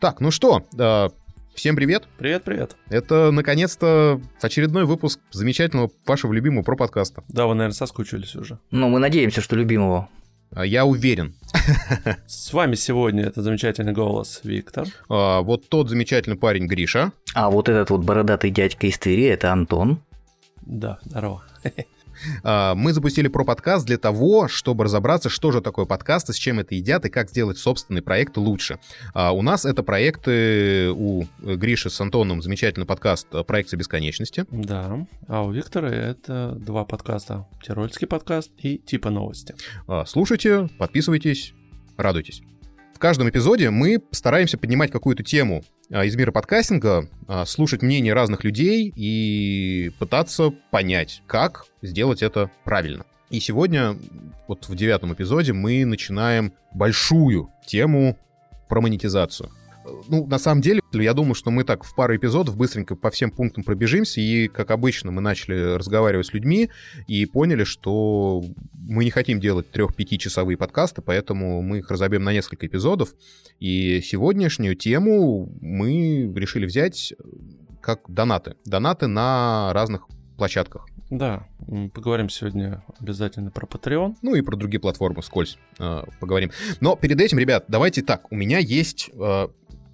Так, ну что, э, всем привет. Привет, привет. Это, наконец-то, очередной выпуск замечательного вашего любимого про подкаста. Да, вы, наверное, соскучились уже. Ну, мы надеемся, что любимого. А, Я уверен. С вами сегодня этот замечательный голос Виктор. А, Вот тот замечательный парень Гриша. А вот этот вот бородатый дядька из Твери, это Антон. Да, здорово. А, Мы запустили про подкаст для того, чтобы разобраться, что же такое подкасты, с чем это едят и как сделать собственный проект лучше. А, У нас это проекты у Гриши с Антоном замечательный подкаст «Проекция бесконечности». Да. А у Виктора это два подкаста. Тирольский подкаст и типа новости. А, Слушайте, подписывайтесь, радуйтесь. В каждом эпизоде мы стараемся поднимать какую-то тему а, из мира подкастинга, а, слушать мнения разных людей и пытаться понять, как сделать это правильно. И сегодня, вот в девятом эпизоде, мы начинаем большую тему про монетизацию. Ну, на самом деле, я думаю, что мы так в пару эпизодов быстренько по всем пунктам пробежимся, и, как обычно, мы начали разговаривать с людьми и поняли, что мы не хотим делать трех-пятичасовые подкасты, поэтому мы их разобьем на несколько эпизодов. И сегодняшнюю тему мы решили взять как донаты. Донаты на разных площадках. Да, поговорим сегодня обязательно про Patreon. Ну и про другие платформы вскользь э, поговорим. Но перед этим, ребят, давайте так. У меня есть э,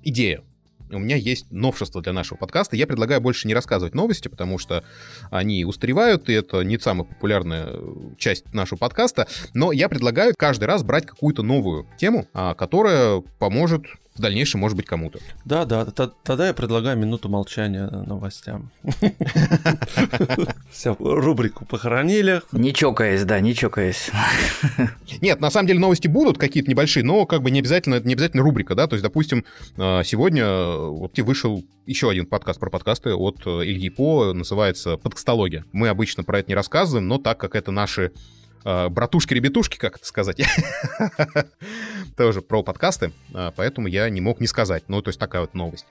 идея. У меня есть новшество для нашего подкаста. Я предлагаю больше не рассказывать новости, потому что они устаревают, и это не самая популярная э, часть нашего подкаста. Но я предлагаю каждый раз брать какую-то новую тему, а, которая поможет в дальнейшем, может быть, кому-то. Да, да, тогда я предлагаю минуту молчания новостям. Все, рубрику похоронили. Не чокаясь, да, не чокаясь. Нет, на самом деле новости будут какие-то небольшие, но как бы не обязательно, это не обязательно рубрика, да, то есть, допустим, э, сегодня э, вот вышел еще один подкаст про подкасты от э, Ильи По, называется «Подкастология». Мы обычно про это не рассказываем, но так как это наши братушки-ребятушки, как это сказать, тоже про подкасты, э, поэтому я не мог не сказать, ну, то есть такая вот новость.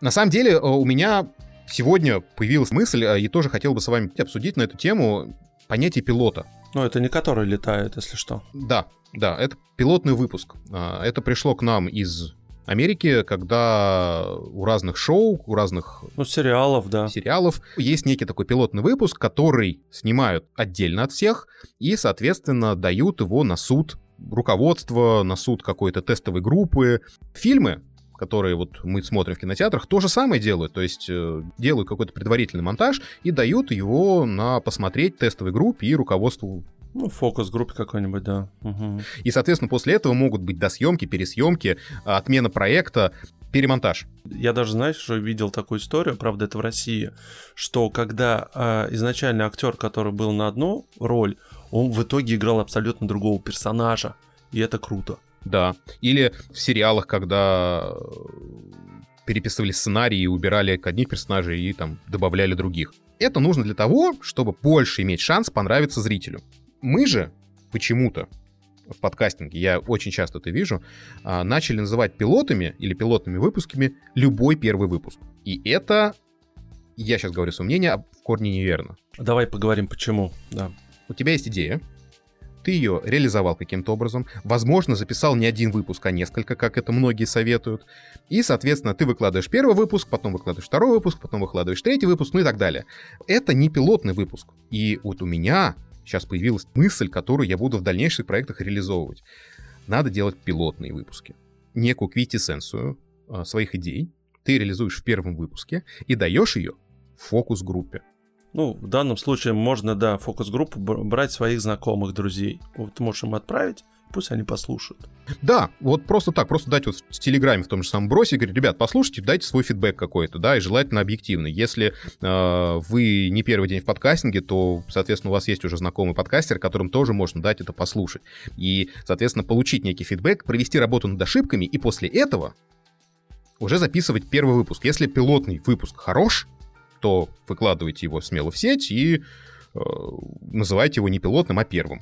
На самом деле э, у меня сегодня появилась мысль, э, и тоже хотел бы с вами обсудить на эту тему понятие пилота. Ну, это не который летает, если что. Да, да, это пилотный выпуск. А, Это пришло к нам из Америки, когда у разных шоу, у разных Ну, сериалов, да. сериалов есть некий такой пилотный выпуск, который снимают отдельно от всех и, соответственно, дают его на суд руководства, на суд какой-то тестовой группы. Фильмы, которые вот мы смотрим в кинотеатрах, то же самое делают. То есть э, делают какой-то предварительный монтаж и дают его на посмотреть тестовой группе и руководству Ну, фокус-группе какой-нибудь, да. Мгм. И, соответственно, после этого могут быть досъемки, пересъемки, отмена проекта, перемонтаж. Я даже, знаешь, уже видел такую историю, правда, это в России, что когда а, изначально актер, который был на одну роль, он в итоге играл абсолютно другого персонажа. И это круто. Да. Или в сериалах, когда э, переписывали сценарии и убирали одних персонажей и там добавляли других. Это нужно для того, чтобы больше иметь шанс понравиться зрителю. Мы же почему-то в подкастинге, я очень часто это вижу, а, начали называть пилотами или пилотными выпусками любой первый выпуск. И это, я сейчас говорю свое мнение, в корне неверно. Давай поговорим, почему. Да. У тебя есть идея, ты ее реализовал каким-то образом, возможно, записал не один выпуск, а несколько, как это многие советуют, и, соответственно, ты выкладываешь первый выпуск, потом выкладываешь второй выпуск, потом выкладываешь третий выпуск, ну и так далее. Это не пилотный выпуск. И вот у меня сейчас появилась мысль, которую я буду в дальнейших проектах реализовывать. Надо делать пилотные выпуски. Некую квинтэссенцию а, своих идей ты реализуешь в первом выпуске и даешь ее фокус-группе. Ну, в данном случае можно, да, фокус-группу бр- брать своих знакомых, друзей. Вот можешь им отправить, пусть они послушают. Да, вот просто так, просто дать вот в Телеграме в том же самом бросе, говорить, ребят, послушайте, дайте свой фидбэк какой-то, да, и желательно объективный. Если э, вы не первый день в подкастинге, то, соответственно, у вас есть уже знакомый подкастер, которым тоже можно дать это послушать. И, соответственно, получить некий фидбэк, провести работу над ошибками, и после этого уже записывать первый выпуск. Если пилотный выпуск хорош, то выкладывайте его смело в сеть и э, называйте его не пилотным, а первым.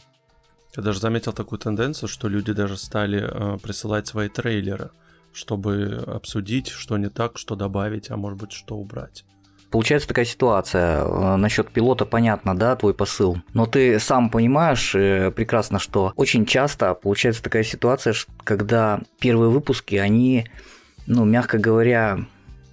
Я даже заметил такую тенденцию, что люди даже стали э, присылать свои трейлеры, чтобы обсудить, что не так, что добавить, а может быть, что убрать. Получается такая ситуация. э, Насчет пилота понятно, да, твой посыл. Но ты сам понимаешь э, прекрасно, что очень часто получается такая ситуация, когда первые выпуски, они ну, мягко говоря,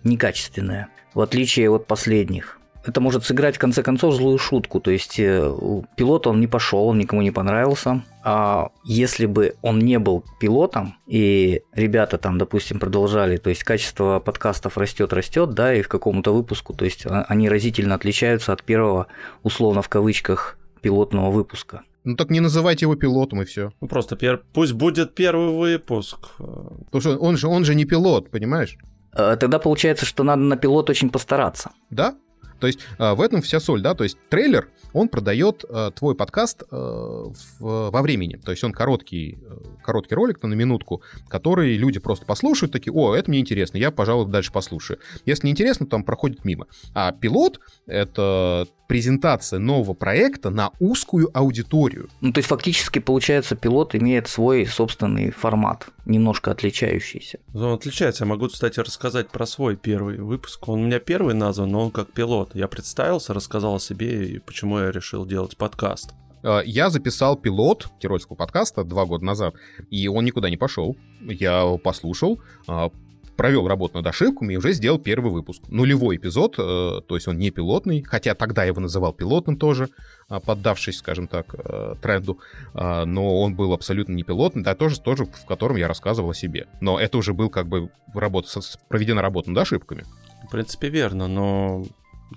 некачественное, в отличие от последних. Это может сыграть в конце концов злую шутку, то есть э, пилот он не пошел, он никому не понравился, а если бы он не был пилотом, и ребята там, допустим, продолжали, то есть качество подкастов растет, растет, да, и в каком-то выпуску, то есть а, они разительно отличаются от первого, условно в кавычках, пилотного выпуска. Ну так не называйте его пилотом и все. Ну просто пер... пусть будет первый выпуск. Потому что он же, он же не пилот, понимаешь? Э, тогда получается, что надо на пилот очень постараться. Да, то есть э, в этом вся соль, да, то есть трейлер, он продает э, твой подкаст э, во времени, то есть он короткий, короткий ролик на минутку, который люди просто послушают, такие, о, это мне интересно, я, пожалуй, дальше послушаю. Если не интересно, там проходит мимо. А пилот — это презентация нового проекта на узкую аудиторию. Ну, то есть фактически, получается, пилот имеет свой собственный формат, немножко отличающийся. Он отличается. Я могу, кстати, рассказать про свой первый выпуск. Он у меня первый назван, но он как пилот. Я представился, рассказал о себе и почему я решил делать подкаст. А, я записал пилот тирольского подкаста два года назад, и он никуда не пошел. Я его послушал, а, провел работу над ошибками и уже сделал первый выпуск. Нулевой эпизод, э, то есть он не пилотный, хотя тогда я его называл пилотным тоже, а, поддавшись, скажем так, э, тренду, но он был абсолютно не пилотный, да, тоже, тоже в котором я рассказывал о себе. Но это уже был как бы работа, проведена работа над ошибками. В принципе, верно, но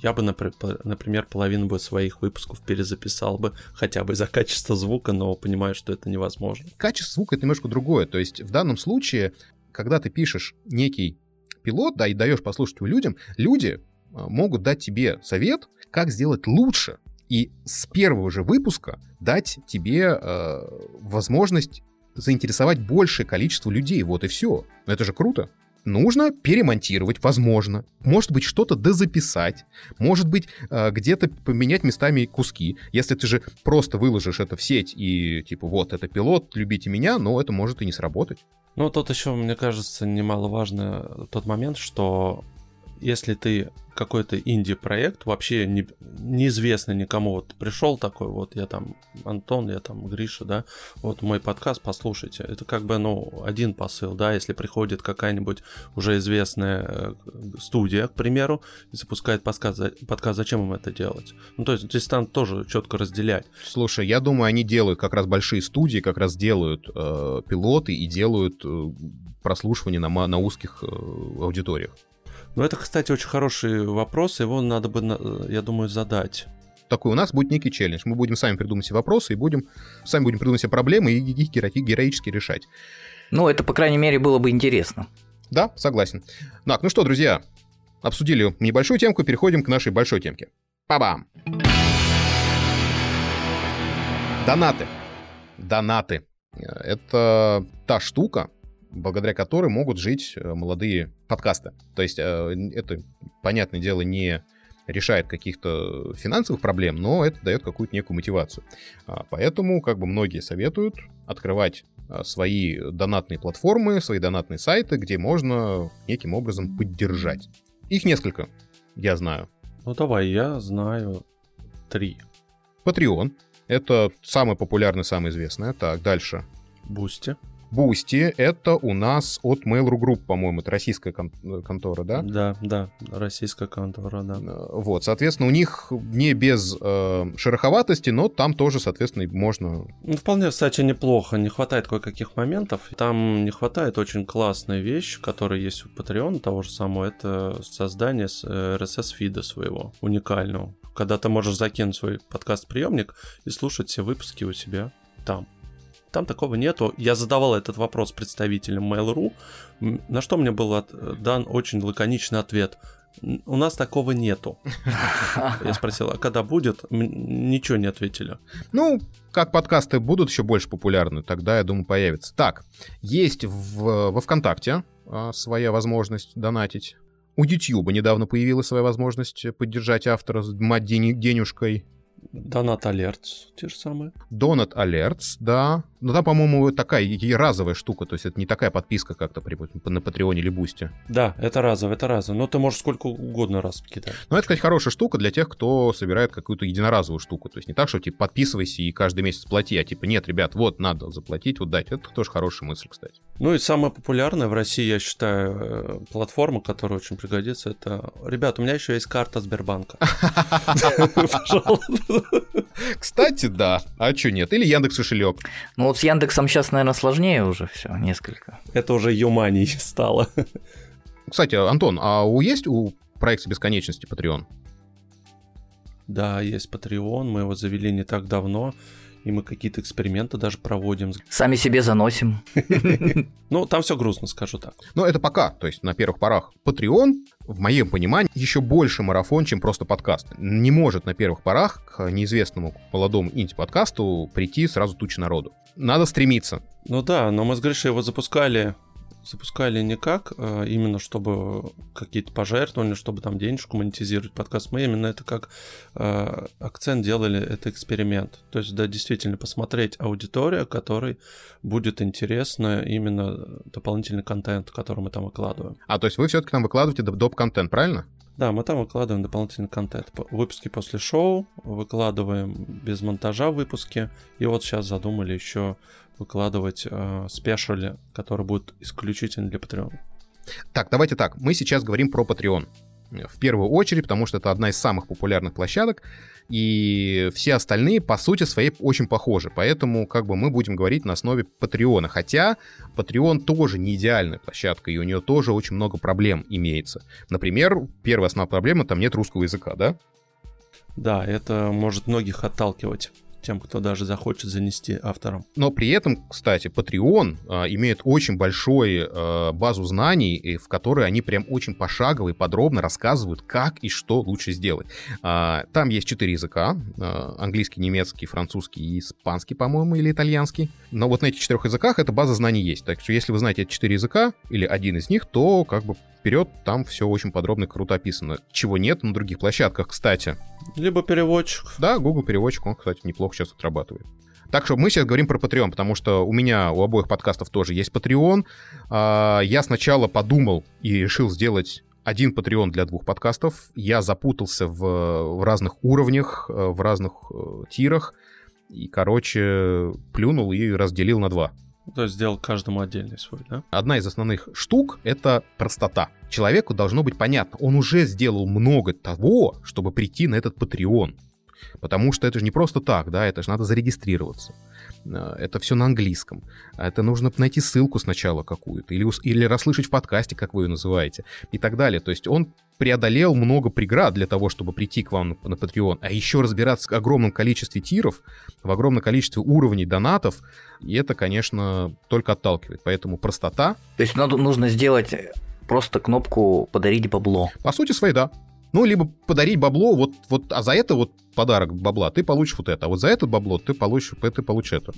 я бы, например, половину бы своих выпусков перезаписал бы, хотя бы за качество звука, но понимаю, что это невозможно. Качество звука — это немножко другое. То есть в данном случае, когда ты пишешь некий пилот, да, и даешь послушать его людям, люди а, могут дать тебе совет, как сделать лучше. И с первого же выпуска дать тебе э, возможность заинтересовать большее количество людей. Вот и все. Это же круто нужно перемонтировать, возможно. Может быть, что-то дозаписать. Может быть, э, где-то поменять местами куски. Если ты же просто выложишь это в сеть и типа вот, это пилот, любите меня, но это может и не сработать. Ну, тут еще, мне кажется, немаловажно тот момент, что если ты какой-то инди-проект, вообще не, неизвестный никому, вот пришел такой, вот я там Антон, я там Гриша, да, вот мой подкаст, послушайте. Это как бы, ну, один посыл, да, если приходит какая-нибудь уже известная э, студия, к примеру, и запускает подкаст, подкаст зачем им это делать? Ну, то есть здесь там тоже четко разделять. Слушай, я думаю, они делают, как раз большие студии как раз делают э, пилоты и делают э, прослушивание на, на узких э, аудиториях. Ну, это, кстати, очень хороший вопрос, его надо бы, я думаю, задать. Такой у нас будет некий челлендж. Мы будем сами придумать себе вопросы и будем сами будем придумать себе проблемы и их героически решать. Ну, это, по крайней мере, было бы интересно. Да, согласен. Так, ну что, друзья, обсудили небольшую темку, переходим к нашей большой темке. Па-бам! Донаты. Донаты. Это та штука, благодаря которой могут жить э, молодые подкасты. То есть э, это, понятное дело, не решает каких-то финансовых проблем, но это дает какую-то некую мотивацию. А, поэтому как бы многие советуют открывать а, свои донатные платформы, свои донатные сайты, где можно неким образом поддержать. Их несколько, я знаю. Ну давай, я знаю три. Patreon. Это самое популярное, самое известное. Так, дальше. Boosty. Boosty — это у нас от Mail.ru Group, по-моему, это российская кон- контора, да? Да, да, российская контора, да. Э, вот, соответственно, у них не без э, шероховатости, но там тоже, соответственно, можно... Ну, вполне, кстати, неплохо. Не хватает кое-каких моментов. Там не хватает очень классной вещи, которая есть у Patreon того же самого, это создание RSS-фида своего, уникального. Когда ты можешь закинуть в свой подкаст-приемник и слушать все выпуски у себя там. Там такого нету. Я задавал этот вопрос представителям Mail.ru, на что мне был дан очень лаконичный ответ. У нас такого нету. Я спросил, а когда будет? Ничего не ответили. Ну, как подкасты будут еще больше популярны, тогда, я думаю, появится. Так, есть в, во ВКонтакте а, своя возможность донатить. У YouTube недавно появилась своя возможность поддержать автора, мать денежкой. Донат Alerts, те же самые. Донат Alerts, да. Ну, да, по-моему, такая и разовая штука, то есть это не такая подписка как-то при, на Патреоне или Бусте. Да, это разово, это разово. Но ты можешь сколько угодно раз кидать. Ну, это, кстати, хорошая штука для тех, кто собирает какую-то единоразовую штуку. То есть не так, что типа подписывайся и каждый месяц плати, а типа нет, ребят, вот надо заплатить, вот дать. Это тоже хорошая мысль, кстати. Ну и самая популярная в России, я считаю, э, платформа, которая очень пригодится, это... Ребят, у меня еще есть карта Сбербанка. Кстати, да. А что нет? Или Яндекс кошелек. Ну вот с Яндексом сейчас, наверное, сложнее уже все, несколько. Это уже Юмани стало. Кстати, Антон, а у есть у проекта бесконечности Patreon? Да, есть Patreon, мы его завели не так давно и мы какие-то эксперименты даже проводим. Сами себе заносим. Ну, там все грустно, скажу так. Но это пока, то есть на первых порах. Patreon, в моем понимании, еще больше марафон, чем просто подкаст. Не может на первых порах к неизвестному молодому инди-подкасту прийти сразу туча народу. Надо стремиться. Ну да, но мы с Гришей его запускали запускали не как а именно чтобы какие-то пожертвования, чтобы там денежку монетизировать подкаст. Мы именно это как э, акцент делали, это эксперимент. То есть, да, действительно посмотреть аудиторию, которой будет интересно именно дополнительный контент, который мы там выкладываем. А, то есть вы все-таки там выкладываете доп-контент, правильно? Да, мы там выкладываем дополнительный контент. Выпуски после шоу, выкладываем без монтажа выпуски. И вот сейчас задумали еще выкладывать э, спешали, который будет исключительно для Patreon. Так, давайте так. Мы сейчас говорим про Patreon. В первую очередь, потому что это одна из самых популярных площадок, и все остальные, по сути своей, очень похожи. Поэтому как бы мы будем говорить на основе Патреона. Хотя Patreon тоже не идеальная площадка, и у нее тоже очень много проблем имеется. Например, первая основная проблема, там нет русского языка, да? Да, это может многих отталкивать тем, кто даже захочет занести автором. Но при этом, кстати, Patreon а, имеет очень большую а, базу знаний, в которой они прям очень пошагово и подробно рассказывают, как и что лучше сделать. А, там есть четыре языка. А, английский, немецкий, французский и испанский, по-моему, или итальянский. Но вот на этих четырех языках эта база знаний есть. Так что если вы знаете эти четыре языка или один из них, то как бы вперед, там все очень подробно и круто описано. Чего нет на других площадках, кстати. Либо переводчик. Да, Google переводчик, он, кстати, неплохо сейчас отрабатывает. Так что мы сейчас говорим про Patreon, потому что у меня у обоих подкастов тоже есть Patreon. А, я сначала подумал и решил сделать один Patreon для двух подкастов. Я запутался в, в разных уровнях, в разных э, тирах. И, короче, плюнул и разделил на два. То есть сделал каждому отдельный свой, да? Одна из основных штук — это простота. Человеку должно быть понятно, он уже сделал много того, чтобы прийти на этот Patreon. Потому что это же не просто так, да, это же надо зарегистрироваться. Э, это все на английском. Это нужно найти ссылку сначала какую-то, или, или расслышать в подкасте, как вы ее называете, и так далее. То есть он преодолел много преград для того, чтобы прийти к вам на Patreon, а еще разбираться в огромном количестве тиров, в огромном количестве уровней донатов, и это, конечно, только отталкивает. Поэтому простота. То есть надо, нужно сделать просто кнопку «Подарить бабло». По сути своей, да. Ну, либо подарить бабло, вот, вот, а за это вот подарок бабла, ты получишь вот это, а вот за это бабло ты получишь, ты получишь это.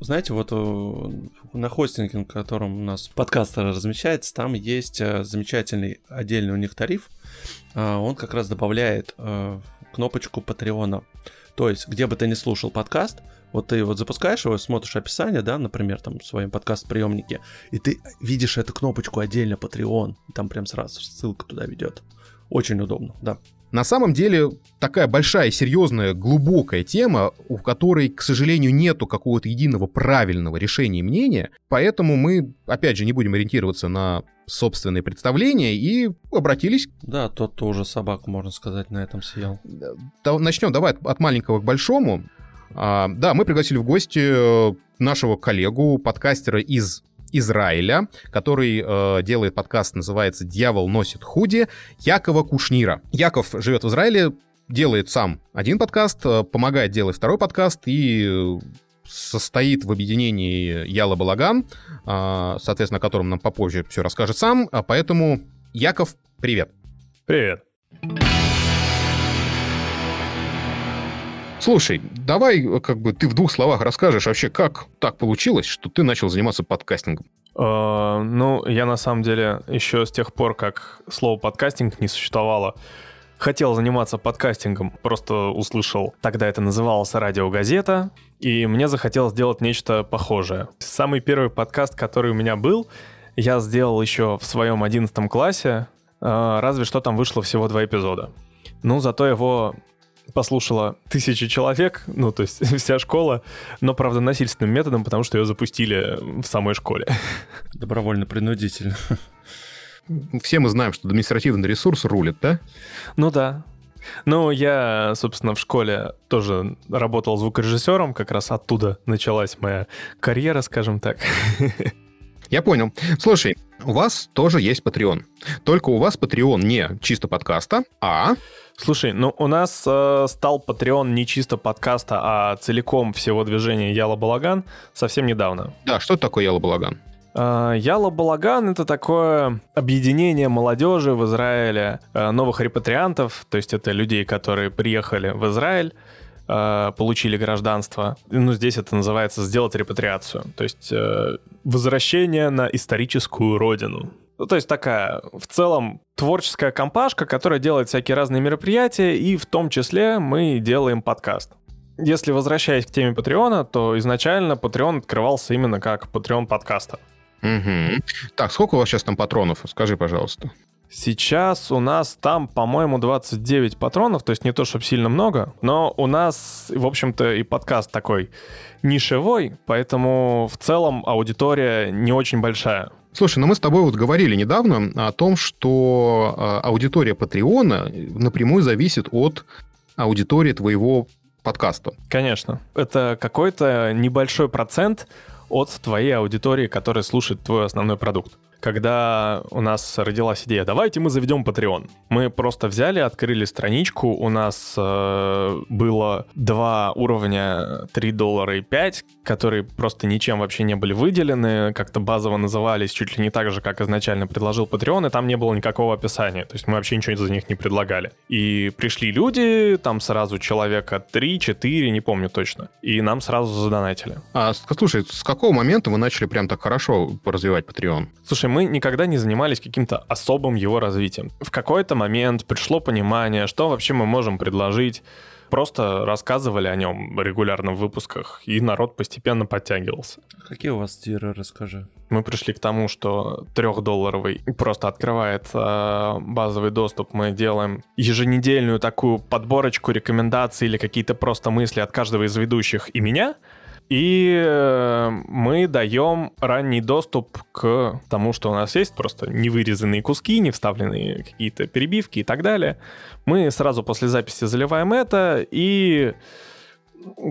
Знаете, вот э, на хостинге, на котором у нас подкаст размещается, там есть э, замечательный отдельный у них тариф, а, он как раз добавляет э, кнопочку Патреона. То есть, где бы ты ни слушал подкаст, вот ты вот запускаешь его, смотришь описание, да, например, там в своем подкаст-приемнике, и ты видишь эту кнопочку отдельно Patreon, там прям сразу ссылка туда ведет. Очень удобно, да. На самом деле такая большая, серьезная, глубокая тема, у которой, к сожалению, нету какого-то единого правильного решения мнения, поэтому мы, опять же, не будем ориентироваться на собственные представления и обратились... Да, тот тоже собаку, можно сказать, на этом съел. Начнем давай от маленького к большому. А, да, мы пригласили в гости э, нашего коллегу, подкастера из Израиля, который э, делает подкаст, называется «Дьявол носит худи», Якова Кушнира. Яков живет в Израиле, делает сам один подкаст, э, помогает делать второй подкаст и э, состоит в объединении Яла Балаган, соответственно, о котором нам попозже все расскажет сам. А поэтому, Яков, привет. Привет. Слушай, давай э, как бы ты в двух словах расскажешь вообще, как так получилось, что ты начал заниматься подкастингом. Uh, ну, я на самом деле еще с тех пор, как слово подкастинг не существовало, хотел заниматься подкастингом, просто услышал, тогда это называлось радиогазета, и мне захотелось сделать нечто похожее. Самый первый подкаст, который у меня был, я сделал еще в своем одиннадцатом классе, а, разве что там вышло всего два эпизода. Ну, зато его послушала тысячи человек, ну, то есть вся школа, но, правда, насильственным методом, потому что ее запустили в самой школе. Добровольно-принудительно. Все мы знаем, что административный ресурс рулит, да? Ну да. Ну, я, собственно, в школе тоже работал звукорежиссером, как раз оттуда началась моя карьера, скажем так. Я понял. Слушай, у вас тоже есть Patreon. Только у вас Patreon не чисто подкаста, а... Слушай, ну у нас э, стал Patreon не чисто подкаста, а целиком всего движения Яла Балаган совсем недавно. Да, что такое Яла Балаган? Э, Яла Балаган — это такое объединение молодежи в Израиле, э, новых репатриантов, то есть это людей, которые приехали в Израиль, э, получили гражданство. Ну, здесь это называется сделать репатриацию, то есть возвращение на историческую родину. Ну, то есть такая, в целом, творческая компашка, которая делает всякие разные мероприятия, и в том числе мы делаем подкаст. Если возвращаясь к теме Патреона, то изначально Patreon открывался именно как Patreon подкаста. Угу. Так, сколько у вас сейчас там патронов? Скажи, пожалуйста. Сейчас у нас там, по-моему, 29 патронов, то есть не то, чтобы сильно много, но у нас, в общем-то, и подкаст такой нишевой, поэтому в целом аудитория не очень большая. Слушай, ну мы с тобой вот говорили недавно о том, что а, аудитория Патреона напрямую зависит от аудитории твоего подкаста. Конечно. Это какой-то небольшой процент от твоей аудитории, которая слушает твой основной продукт когда у нас родилась идея, давайте мы заведем Patreon. Мы просто взяли, открыли страничку, у нас э, было два уровня 3 доллара и 5, которые просто ничем вообще не были выделены, как-то базово назывались чуть ли не так же, как изначально предложил Patreon, и там не было никакого описания, то есть мы вообще ничего за них не предлагали. И пришли люди, там сразу человека 3-4, не помню точно, и нам сразу задонатили. А слушай, с какого момента вы начали прям так хорошо развивать Patreon? Слушай, мы никогда не занимались каким-то особым его развитием. В какой-то момент пришло понимание, что вообще мы можем предложить. Просто рассказывали о нем регулярно в выпусках, и народ постепенно подтягивался. Какие у вас тиры, расскажи. Мы пришли к тому, что трехдолларовый просто открывает э, базовый доступ. Мы делаем еженедельную такую подборочку рекомендаций или какие-то просто мысли от каждого из ведущих и меня — и э, мы даем ранний доступ к тому, что у нас есть, просто невырезанные куски, не вставленные какие-то перебивки и так далее. Мы сразу после записи заливаем это, и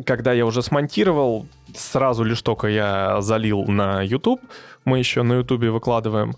когда я уже смонтировал, сразу лишь только я залил на YouTube, мы еще на YouTube выкладываем,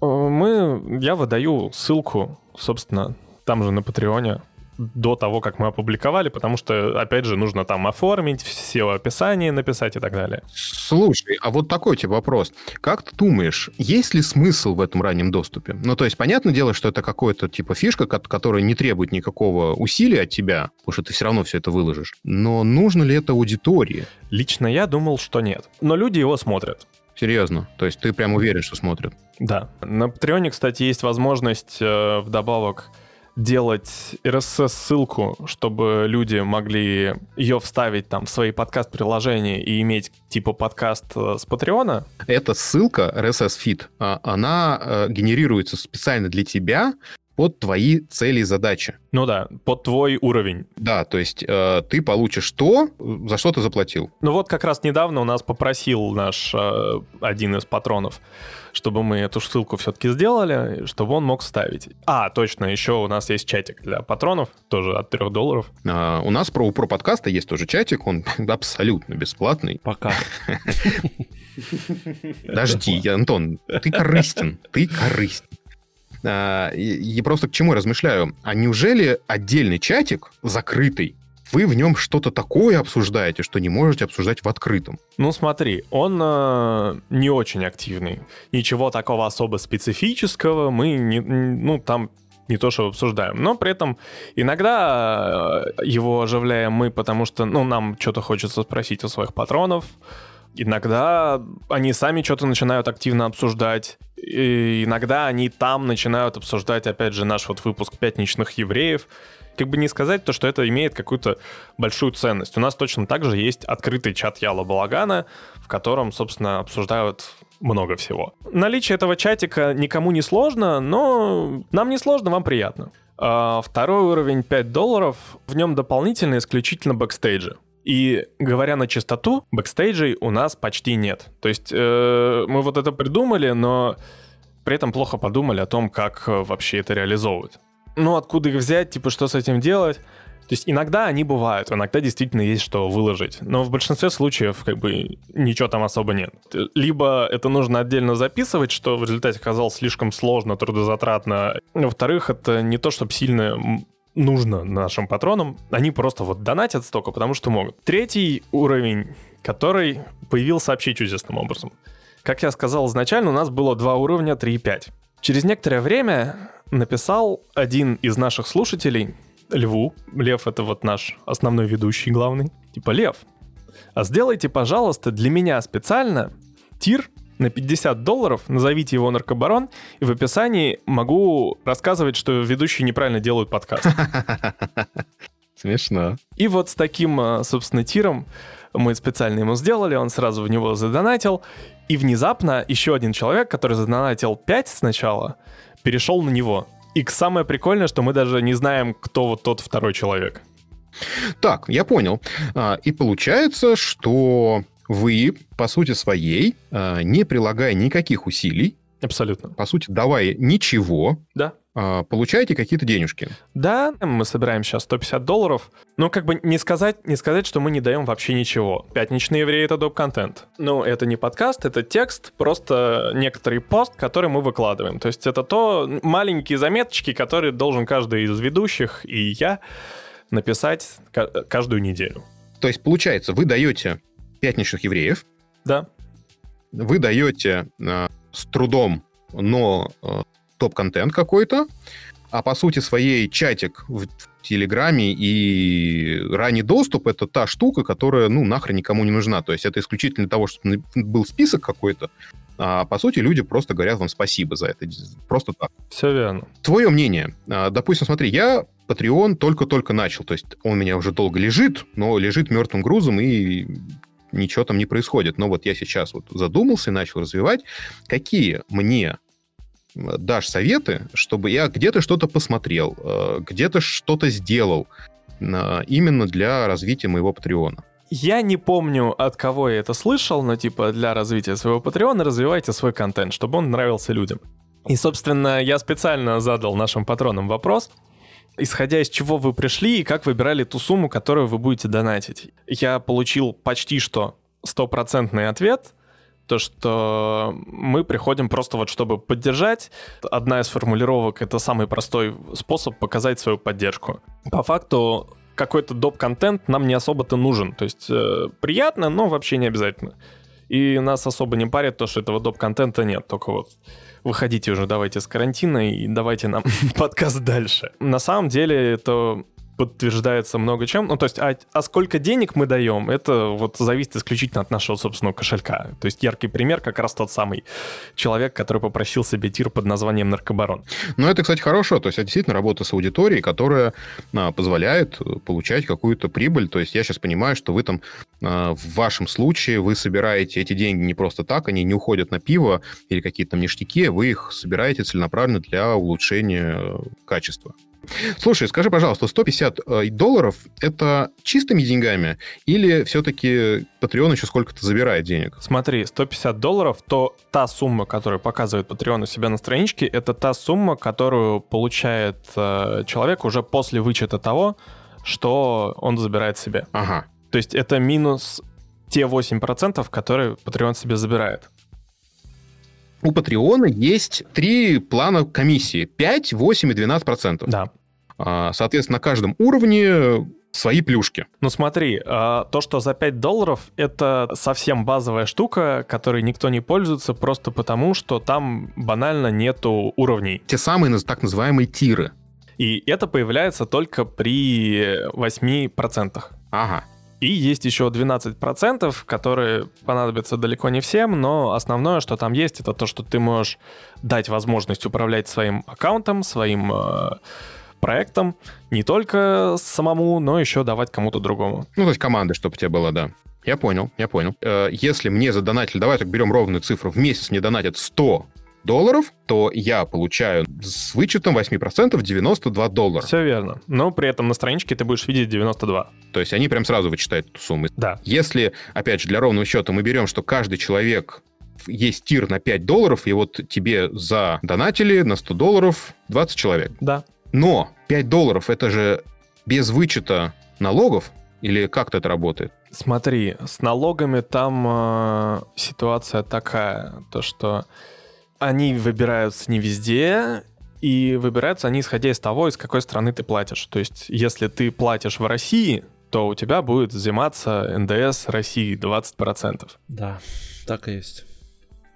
э, мы, я выдаю ссылку, собственно, там же на Патреоне, до того, как мы опубликовали, потому что, опять же, нужно там оформить, все описание написать и так далее. Слушай, а вот такой тебе вопрос. Как ты думаешь, есть ли смысл в этом раннем доступе? Ну, то есть, понятное дело, что это какая-то типа фишка, которая не требует никакого усилия от тебя, потому что ты все равно все это выложишь. Но нужно ли это аудитории? Лично я думал, что нет. Но люди его смотрят. Серьезно? То есть ты прям уверен, что смотрят? Да. На Патреоне, кстати, есть возможность э, вдобавок делать RSS-ссылку, чтобы люди могли ее вставить там в свои подкаст-приложения и иметь типа подкаст э, с Патреона. Эта ссылка, RSS-фид, а, она э, генерируется специально для тебя, под твои цели и задачи. Ну да, под твой уровень. Да, то есть э, ты получишь то, за что ты заплатил. Ну вот как раз недавно у нас попросил наш э, один из патронов, чтобы мы эту ссылку все-таки сделали, чтобы он мог ставить. А, точно, еще у нас есть чатик для патронов, тоже от 3 долларов. А, у нас про, про подкаста есть тоже чатик, он абсолютно бесплатный. Пока. Подожди, Антон, ты корыстен, ты корыстен. А, и просто к чему размышляю? А неужели отдельный чатик, закрытый, вы в нем что-то такое обсуждаете, что не можете обсуждать в открытом. Ну смотри, он э, не очень активный. Ничего такого особо специфического мы не, ну там не то, что обсуждаем. Но при этом иногда э, его оживляем мы, потому что ну, нам что-то хочется спросить у своих патронов. Иногда они сами что-то начинают активно обсуждать. И иногда они там начинают обсуждать, опять же, наш вот выпуск «Пятничных евреев», как бы не сказать то, что это имеет какую-то большую ценность. У нас точно так же есть открытый чат Ялла Балагана, в котором, собственно, обсуждают много всего. Наличие этого чатика никому не сложно, но нам не сложно, вам приятно. А второй уровень 5 долларов, в нем дополнительно исключительно бэкстейджи. И говоря на чистоту, бэкстейджей у нас почти нет. То есть э, мы вот это придумали, но при этом плохо подумали о том, как э, вообще это реализовывать ну, откуда их взять, типа, что с этим делать. То есть иногда они бывают, иногда действительно есть что выложить, но в большинстве случаев как бы ничего там особо нет. Либо это нужно отдельно записывать, что в результате оказалось слишком сложно, трудозатратно. Во-вторых, это не то, чтобы сильно нужно нашим патронам, они просто вот донатят столько, потому что могут. Третий уровень, который появился вообще чудесным образом. Как я сказал изначально, у нас было два уровня 3 и 5. Через некоторое время написал один из наших слушателей, Льву, Лев это вот наш основной ведущий главный, типа, Лев, а сделайте, пожалуйста, для меня специально тир на 50 долларов, назовите его наркобарон, и в описании могу рассказывать, что ведущие неправильно делают подкаст. Смешно. И вот с таким, а, собственно, тиром мы специально ему сделали, он сразу в него задонатил, и внезапно еще один человек, который задонатил 5 сначала, перешел на него. И самое прикольное, что мы даже не знаем, кто вот тот второй человек. Так, я понял. А, и получается, что вы, по сути своей, а, не прилагая никаких усилий, Абсолютно. По сути, давая ничего, да. А, получаете какие-то денежки. Да, мы собираем сейчас 150 долларов. Но как бы не сказать, не сказать, что мы не даем вообще ничего. Пятничные евреи — это доп-контент. Ну, это не подкаст, это текст, просто некоторый пост, который мы выкладываем. То есть это то маленькие заметочки, которые должен каждый из ведущих и я написать каждую неделю. То есть, получается, вы даете пятничных евреев. Да. Вы даете э, с трудом, но э, топ-контент какой-то, а по сути своей чатик в Телеграме и ранний доступ — это та штука, которая, ну, нахрен никому не нужна. То есть это исключительно для того, чтобы был список какой-то, а по сути люди просто говорят вам спасибо за это. Просто так. Все верно. Твое мнение. А, допустим, смотри, я Patreon только-только начал. То есть он у меня уже долго лежит, но лежит мертвым грузом и ничего там не происходит. Но вот я сейчас вот задумался и начал развивать. Какие мне дашь советы, чтобы я где-то что-то посмотрел, э, где-то что-то сделал именно для развития моего Патреона. Я не помню, от кого я это слышал, но типа для развития своего Патреона развивайте свой контент, чтобы он нравился людям. И, собственно, я специально задал нашим патронам вопрос, исходя из чего вы пришли и как выбирали ту сумму, которую вы будете донатить. Я получил почти что стопроцентный ответ — то, что мы приходим просто вот чтобы поддержать. Одна из формулировок — это самый простой способ показать свою поддержку. По факту какой-то доп-контент нам не особо-то нужен. То есть э, приятно, но вообще не обязательно. И нас особо не парит то, что этого доп-контента нет. Только вот выходите уже, давайте с карантина и давайте нам подкаст дальше. На самом деле это подтверждается много чем. Ну, то есть, а, а сколько денег мы даем, это вот зависит исключительно от нашего собственного кошелька. То есть, яркий пример как раз тот самый человек, который попросил себе тир под названием наркобарон. Ну, это, кстати, хорошо. То есть, это действительно работа с аудиторией, которая а, позволяет получать какую-то прибыль. То есть, я сейчас понимаю, что вы там, а, в вашем случае, вы собираете эти деньги не просто так, они не уходят на пиво или какие-то там ништяки, вы их собираете целенаправленно для улучшения э, качества. Слушай, скажи, пожалуйста, 150 э, долларов – это чистыми деньгами или все-таки Patreon еще сколько-то забирает денег? Смотри, 150 долларов, то та сумма, которую показывает Patreon у себя на страничке, это та сумма, которую получает э, человек уже после вычета того, что он забирает себе. Ага. То есть это минус те 8%, которые Patreon себе забирает. У Патреона есть три плана комиссии. 5, 8 и 12 процентов. Да. А, соответственно, на каждом уровне свои плюшки. Ну смотри, а, то, что за 5 долларов, это совсем базовая штука, которой никто не пользуется просто потому, что там банально нету уровней. Те самые так называемые тиры. И это появляется только при 8%. Ага. И есть еще 12%, которые понадобятся далеко не всем, но основное, что там есть, это то, что ты можешь дать возможность управлять своим аккаунтом, своим э, проектом, не только самому, но еще давать кому-то другому. Ну, то есть команды, чтобы у тебя было, да. Я понял, я понял. Э, если мне задонатили, давай так берем ровную цифру, в месяц мне донатят 100 долларов, то я получаю с вычетом 8% 92 доллара. Все верно. Но при этом на страничке ты будешь видеть 92. То есть они прям сразу вычитают эту сумму. Да. Если, опять же, для ровного счета мы берем, что каждый человек есть тир на 5 долларов, и вот тебе за донатили на 100 долларов 20 человек. Да. Но 5 долларов это же без вычета налогов, или как-то это работает? Смотри, с налогами там э, ситуация такая, то что они выбираются не везде, и выбираются они исходя из того, из какой страны ты платишь. То есть, если ты платишь в России, то у тебя будет взиматься НДС России 20%. Да, так и есть.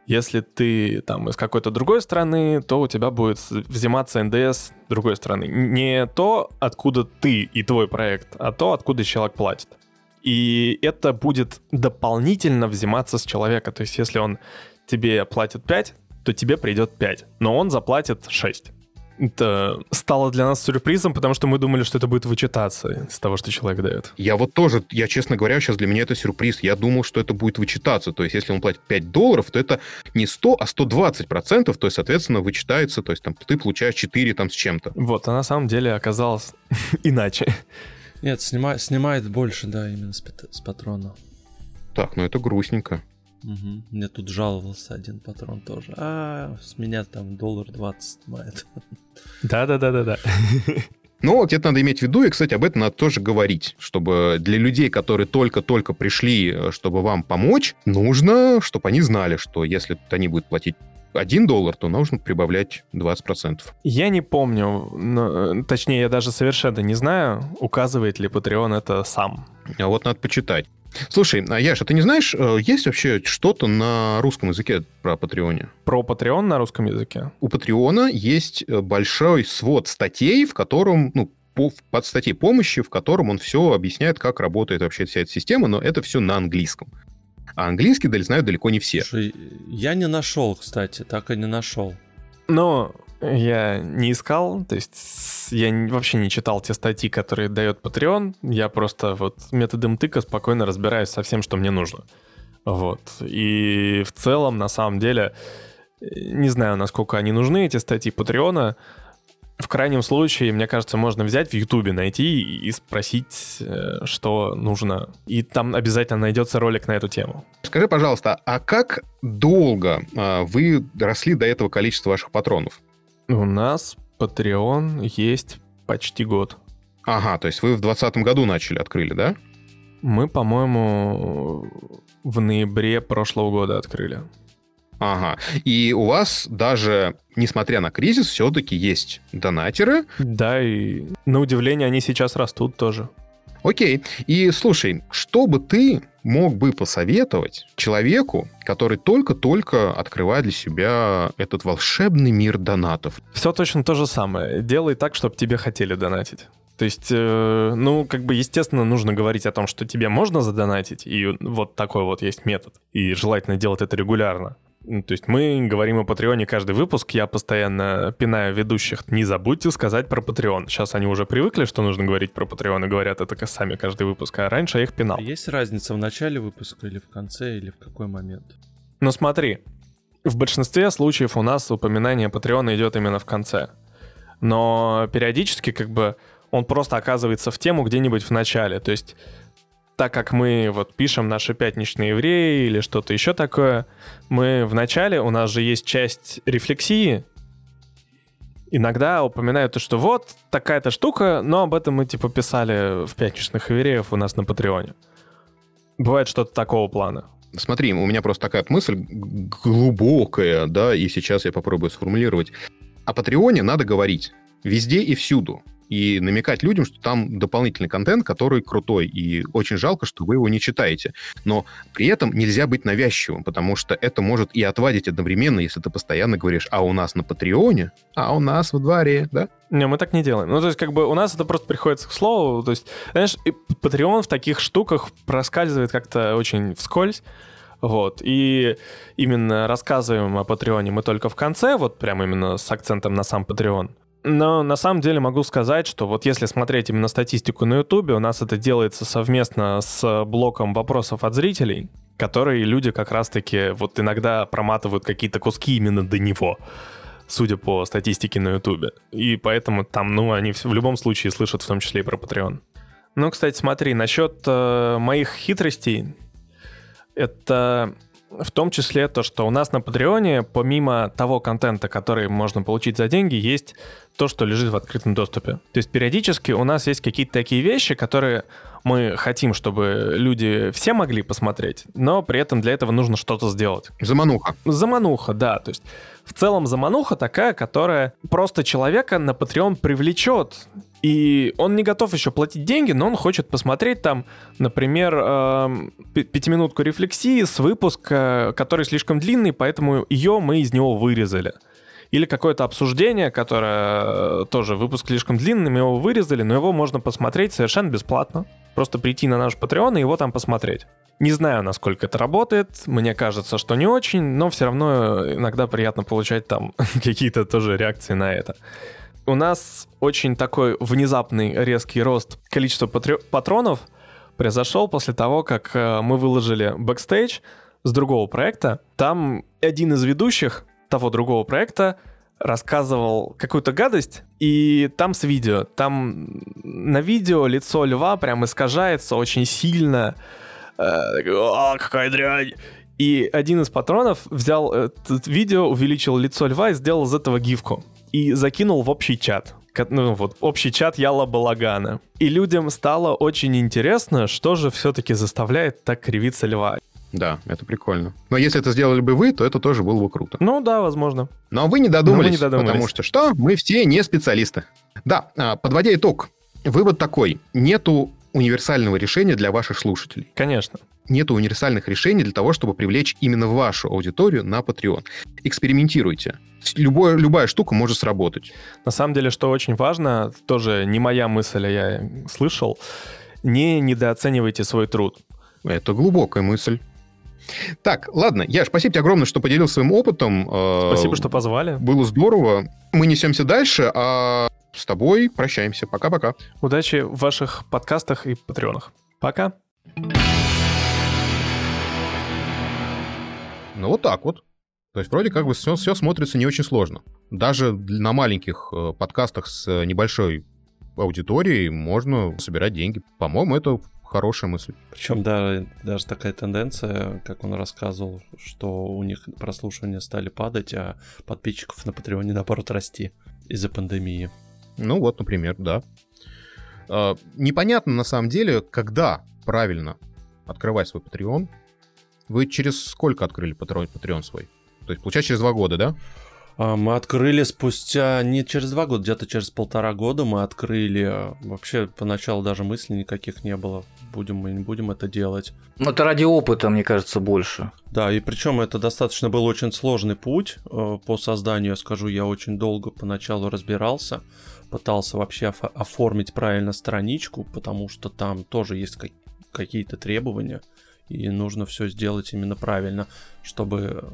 Если ты там из какой-то другой страны, то у тебя будет взиматься НДС другой страны. Не то, откуда ты и твой проект, а то, откуда человек платит. И это будет дополнительно взиматься с человека. То есть, если он тебе платит 5, то тебе придет 5, но он заплатит 6. Это стало для нас сюрпризом, потому что мы думали, что это будет вычитаться из того, что человек дает. Я вот тоже, я честно говоря, сейчас для меня это сюрприз. Я думал, что это будет вычитаться. То есть, если он платит 5 долларов, то это не 100, а 120 процентов. То есть, соответственно, вычитается, то есть, там, ты получаешь 4 там с чем-то. Вот, а на самом деле оказалось иначе. Нет, снимает, снимает больше, да, именно с, с патрона. Так, ну это грустненько. Угу. Мне тут жаловался один патрон тоже. А, с меня там доллар 20 снимает. Да-да-да-да-да. Ну, вот это надо иметь в виду, и, кстати, об этом надо тоже говорить, чтобы для людей, которые только-только пришли, э, чтобы вам помочь, нужно, чтобы они знали, что если они будут платить 1 доллар, то нужно прибавлять 20%. Я не помню, но, э, точнее, я даже совершенно не знаю, указывает ли Patreon это сам. А вот надо почитать. Слушай, а Яша, ты не знаешь, э, есть вообще что-то на русском языке про Патреоне? Про Patreon на русском языке? У Патреона есть э, большой свод статей, в котором, ну, по, под статьей помощи, в котором он все объясняет, как работает вообще вся эта система, но это все на английском. А английский знают далеко не все. Слушай, я не нашел, кстати, так и не нашел. Но я не искал, то есть я вообще не читал те статьи, которые дает Patreon. Я просто вот методом тыка спокойно разбираюсь со всем, что мне нужно. Вот. И в целом, на самом деле, не знаю, насколько они нужны, эти статьи Патреона. В крайнем случае, мне кажется, можно взять в Ютубе, найти и спросить, э, что нужно. И там обязательно найдется ролик на эту тему. Скажи, пожалуйста, а как долго а, вы росли до этого количества ваших патронов? У нас Patreon есть почти год. Ага, то есть вы в 2020 году начали, открыли, да? Мы, по-моему, в ноябре прошлого года открыли. Ага. И у вас даже, несмотря на кризис, все-таки есть донатеры. Да, и на удивление они сейчас растут тоже. Окей. И слушай, что бы ты мог бы посоветовать человеку, который только-только открывает для себя этот волшебный мир донатов? Все точно то же самое. Делай так, чтобы тебе хотели донатить. То есть, э, ну, как бы, естественно, нужно говорить о том, что тебе можно задонатить, и вот такой вот есть метод. И желательно делать это регулярно. То есть мы говорим о Патреоне каждый выпуск, я постоянно пинаю ведущих, не забудьте сказать про Patreon. Сейчас они уже привыкли, что нужно говорить про Patreon, и говорят это сами каждый выпуск, а раньше я их пинал. Есть разница в начале выпуска или в конце, или в какой момент? Ну смотри, в большинстве случаев у нас упоминание Patreon идет именно в конце. Но периодически как бы он просто оказывается в тему где-нибудь в начале. То есть так как мы вот пишем наши пятничные евреи или что-то еще такое, мы в начале, у нас же есть часть рефлексии, иногда упоминают то, что вот такая-то штука, но об этом мы типа писали в пятничных евреев у нас на Патреоне. Бывает что-то такого плана. Смотри, у меня просто такая мысль глубокая, да, и сейчас я попробую сформулировать. О Патреоне надо говорить везде и всюду. И намекать людям, что там дополнительный контент, который крутой, и очень жалко, что вы его не читаете. Но при этом нельзя быть навязчивым, потому что это может и отвадить одновременно, если ты постоянно говоришь, а у нас на Патреоне, а у нас во дворе, да? Не, мы так не делаем. Ну, то есть, как бы у нас это просто приходится к слову. То есть, знаешь, и Patreon в таких штуках проскальзывает как-то очень вскользь. Вот. И именно рассказываем о Патреоне мы только в конце, вот прям именно с акцентом на сам Patreon. Но на самом деле могу сказать, что вот если смотреть именно статистику на Ютубе, у нас это делается совместно с блоком вопросов от зрителей, которые люди как раз-таки вот иногда проматывают какие-то куски именно до него судя по статистике на Ютубе. И поэтому там, ну, они в любом случае слышат в том числе и про Patreon. Ну, кстати, смотри, насчет э, моих хитростей, это в том числе то, что у нас на Патреоне, помимо того контента, который можно получить за деньги, есть то, что лежит в открытом доступе. То есть периодически у нас есть какие-то такие вещи, которые мы хотим, чтобы люди все могли посмотреть, но при этом для этого нужно что-то сделать. Замануха. Замануха, да. То есть в целом замануха такая, которая просто человека на Patreon привлечет. И он не готов еще платить деньги, но он хочет посмотреть там, например, э, пятиминутку рефлексии с выпуска, который слишком длинный, поэтому ее мы из него вырезали. Или какое-то обсуждение, которое э, тоже выпуск слишком длинный, мы его вырезали, но его можно посмотреть совершенно бесплатно. Просто прийти на наш Patreon и его там посмотреть. Не знаю, насколько это работает, мне кажется, что не очень, но все равно иногда приятно получать там какие-то тоже реакции на это. У нас очень такой внезапный резкий рост количества патри- патронов произошел после того, как э, мы выложили бэкстейдж с другого проекта. Там один из ведущих того другого проекта рассказывал какую-то гадость, и там с видео. Там на видео лицо Льва прям искажается очень сильно. О, «А, какая дрянь! И один из патронов взял это видео, увеличил лицо Льва и сделал из этого гифку. И закинул в общий чат. Ну вот, общий чат Яла Балагана. И людям стало очень интересно, что же все-таки заставляет так кривиться льва. Да, это прикольно. Но если это сделали бы вы, то это тоже было бы круто. Ну да, возможно. Но вы не додумались, Но не додумались. потому что что? Мы все не специалисты. Да, а, подводя итог, вывод такой. Нету универсального решения для ваших слушателей. Конечно. Нет универсальных решений для того, чтобы привлечь именно вашу аудиторию на Patreon. Экспериментируйте. Любое, любая штука может сработать. На самом деле, что очень важно, тоже не моя мысль, а я слышал, не недооценивайте свой труд. Это глубокая мысль. Так, ладно, Яш, спасибо тебе огромное, что поделился своим опытом. Спасибо, что позвали. Было здорово. Мы несемся дальше, а с тобой прощаемся. Пока-пока. Удачи в ваших подкастах и патреонах. Пока. Ну вот так вот. То есть вроде как бы все, все смотрится не очень сложно. Даже на маленьких э, подкастах с небольшой аудиторией можно собирать деньги. По-моему, это хорошая мысль. Причем да, даже такая тенденция, как он рассказывал, что у них прослушивания стали падать, а подписчиков на Патреоне наоборот расти из-за пандемии. Ну вот, например, да. А, непонятно на самом деле, когда правильно открывать свой Patreon. Вы через сколько открыли Patreon свой? То есть, получается, через два года, да? А, мы открыли спустя, не через два года, где-то через полтора года мы открыли. Вообще, поначалу даже мыслей никаких не было. Будем мы, не будем это делать. Ну, это ради опыта, мне кажется, больше. Да, и причем это достаточно был очень сложный путь э, по созданию, я скажу, я очень долго поначалу разбирался пытался вообще оформить правильно страничку, потому что там тоже есть какие-то требования, и нужно все сделать именно правильно, чтобы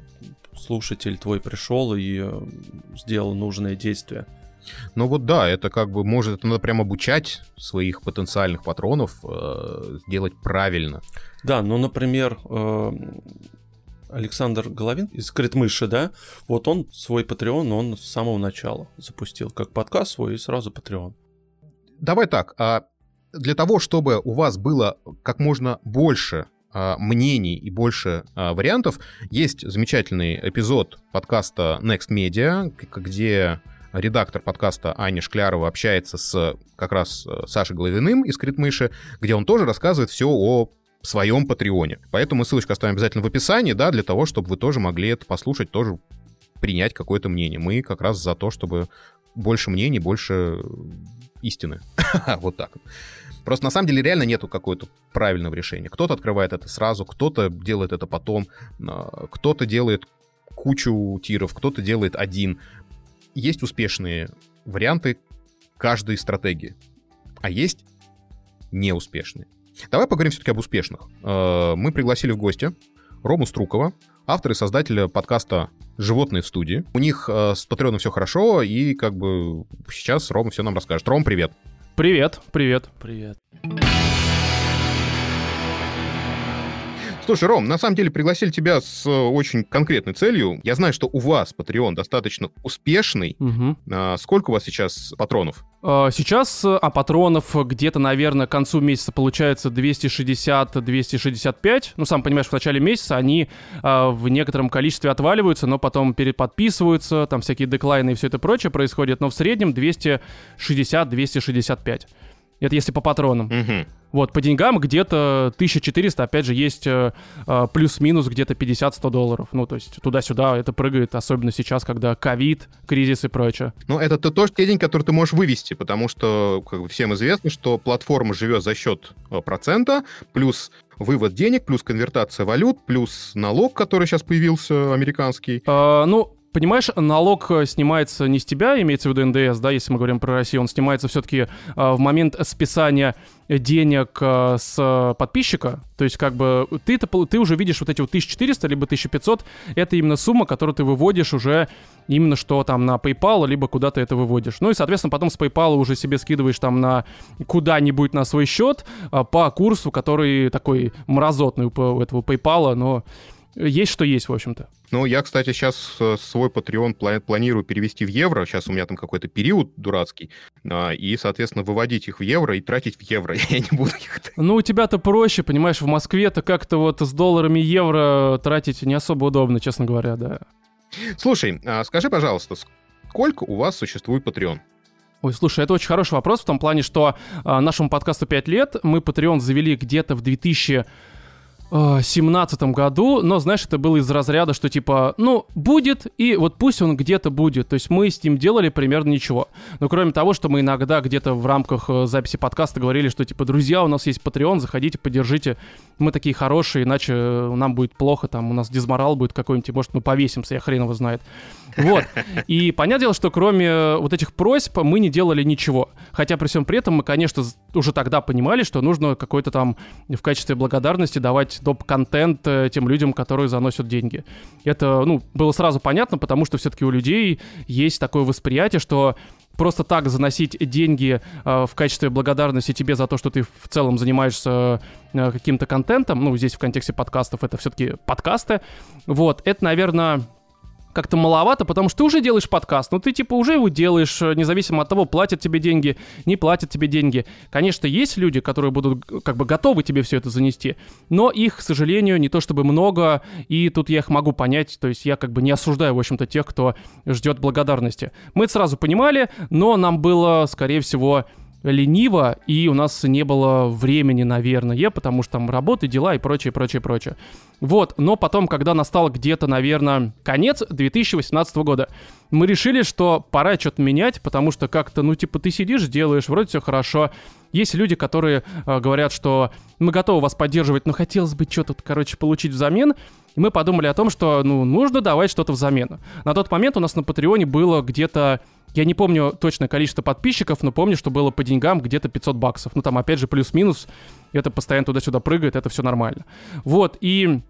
слушатель твой пришел и э, сделал нужное действие. Ну вот да, это как бы может, это надо прям обучать своих потенциальных патронов э, сделать правильно. Да, ну, например, э, Александр Головин из Критмыши, да, вот он свой Patreon, он с самого начала запустил, как подкаст свой и сразу Patreon. Давай так, а для того, чтобы у вас было как можно больше а, мнений и больше а, вариантов, есть замечательный эпизод подкаста Next Media, где редактор подкаста Аня Шклярова общается с как раз э, Сашей Головиным из Критмыши, где он тоже рассказывает все о своем Патреоне. Поэтому ссылочку оставим обязательно в описании, да, для того, чтобы вы тоже могли это послушать, тоже принять какое-то мнение. Мы как раз за то, чтобы больше мнений, больше истины. вот так. Просто на самом деле реально нету какого-то правильного решения. Кто-то открывает это сразу, кто-то делает это потом, а, кто-то делает кучу тиров, кто-то делает один. Есть успешные варианты каждой стратегии, а есть неуспешные. Давай поговорим все-таки об успешных. А, мы пригласили в гости Рому Струкова, автора и создателя подкаста «Животные в студии». У них э, с Патреоном все хорошо, и как бы сейчас Рома все нам расскажет. Ром, привет. Привет, привет. Привет. Слушай, Ром, на самом деле пригласили тебя с э, очень конкретной целью. Я знаю, что у вас Patreon достаточно успешный. Угу. А, сколько у вас сейчас патронов? А, сейчас, а патронов где-то, наверное, к концу месяца получается 260-265. Ну, сам понимаешь, в начале месяца они а, в некотором количестве отваливаются, но потом переподписываются, там всякие деклайны и все это прочее происходит. Но в среднем 260-265. Это если по патронам. Угу. Вот, по деньгам где-то 1400, опять же, есть э, э, плюс-минус где-то 50-100 долларов. Ну, то есть туда-сюда это прыгает, особенно сейчас, когда ковид, кризис и прочее. Ну, это то, тоже те деньги, которые ты можешь вывести, потому что, как бы всем известно, что платформа живет за счет э, процента, плюс вывод денег, плюс конвертация валют, плюс налог, который сейчас появился, американский. Э, ну, Понимаешь, налог э, снимается не с тебя, имеется в виду НДС, да, если мы говорим про Россию, он снимается все-таки э, в момент списания денег э, с подписчика. То есть, как бы, ты, ты уже видишь вот эти вот 1400 либо 1500, это именно сумма, которую ты выводишь уже именно что там на PayPal, либо куда ты это выводишь. Ну и, соответственно, потом с PayPal уже себе скидываешь там на куда-нибудь на свой счет по курсу, который такой мразотный у этого PayPal, но есть что есть, в общем-то. Ну, я, кстати, сейчас э, свой Patreon планирую перевести в евро. Сейчас у меня там какой-то период дурацкий. А, и, соответственно, выводить их в евро и тратить в евро. Я не буду их... Ну, у тебя-то проще, понимаешь, в Москве-то как-то вот с долларами евро тратить не особо удобно, честно говоря, да. Слушай, а скажи, пожалуйста, сколько у вас существует Patreon? Ой, слушай, это очень хороший вопрос в том плане, что э, нашему подкасту 5 лет, мы Patreon завели где-то в 2000 семнадцатом году, но, знаешь, это было из разряда, что типа, ну, будет, и вот пусть он где-то будет. То есть мы с ним делали примерно ничего. Но кроме того, что мы иногда где-то в рамках э, записи подкаста говорили, что типа, друзья, у нас есть Patreon, заходите, поддержите. Мы такие хорошие, иначе э, нам будет плохо, там у нас дизморал будет какой-нибудь, может, мы повесимся, я хрен его знает. Вот. И понятное дело, что кроме э, вот этих просьб мы не делали ничего. Хотя при всем при этом мы, конечно, уже тогда понимали, что нужно какой-то там в качестве благодарности давать доп-контент э, тем людям, которые заносят деньги. Это, ну, было сразу понятно, потому что все-таки у людей есть такое восприятие, что просто так заносить деньги э, в качестве благодарности тебе за то, что ты в целом занимаешься э, каким-то контентом, ну, здесь в контексте подкастов это все-таки подкасты, вот, это, наверное, как-то маловато, потому что ты уже делаешь подкаст, но ты типа уже его делаешь, э, независимо от того, платят тебе деньги, не платят тебе деньги. Конечно, есть люди, которые будут как бы готовы тебе все это занести, но их, к сожалению, не то чтобы много, и тут я их могу понять, то есть я как бы не осуждаю, в общем-то, тех, кто ждет благодарности. Мы это сразу понимали, но нам было, скорее всего, лениво, и у нас не было времени, наверное, потому что там работы, дела и прочее, прочее, прочее. Вот, но потом, когда настал где-то, наверное, конец 2018 года, мы решили, что пора что-то менять, потому что как-то, ну, типа, ты сидишь, делаешь, вроде все хорошо. Есть люди, которые э, говорят, что мы готовы вас поддерживать, но хотелось бы что-то, короче, получить взамен. И мы подумали о том, что, ну, нужно давать что-то взамен. На тот момент у нас на Патреоне было где-то я не помню точное количество подписчиков, но помню, что было по деньгам где-то 500 баксов. Ну, там, опять же, плюс-минус, это постоянно туда-сюда прыгает, это все нормально. Вот, и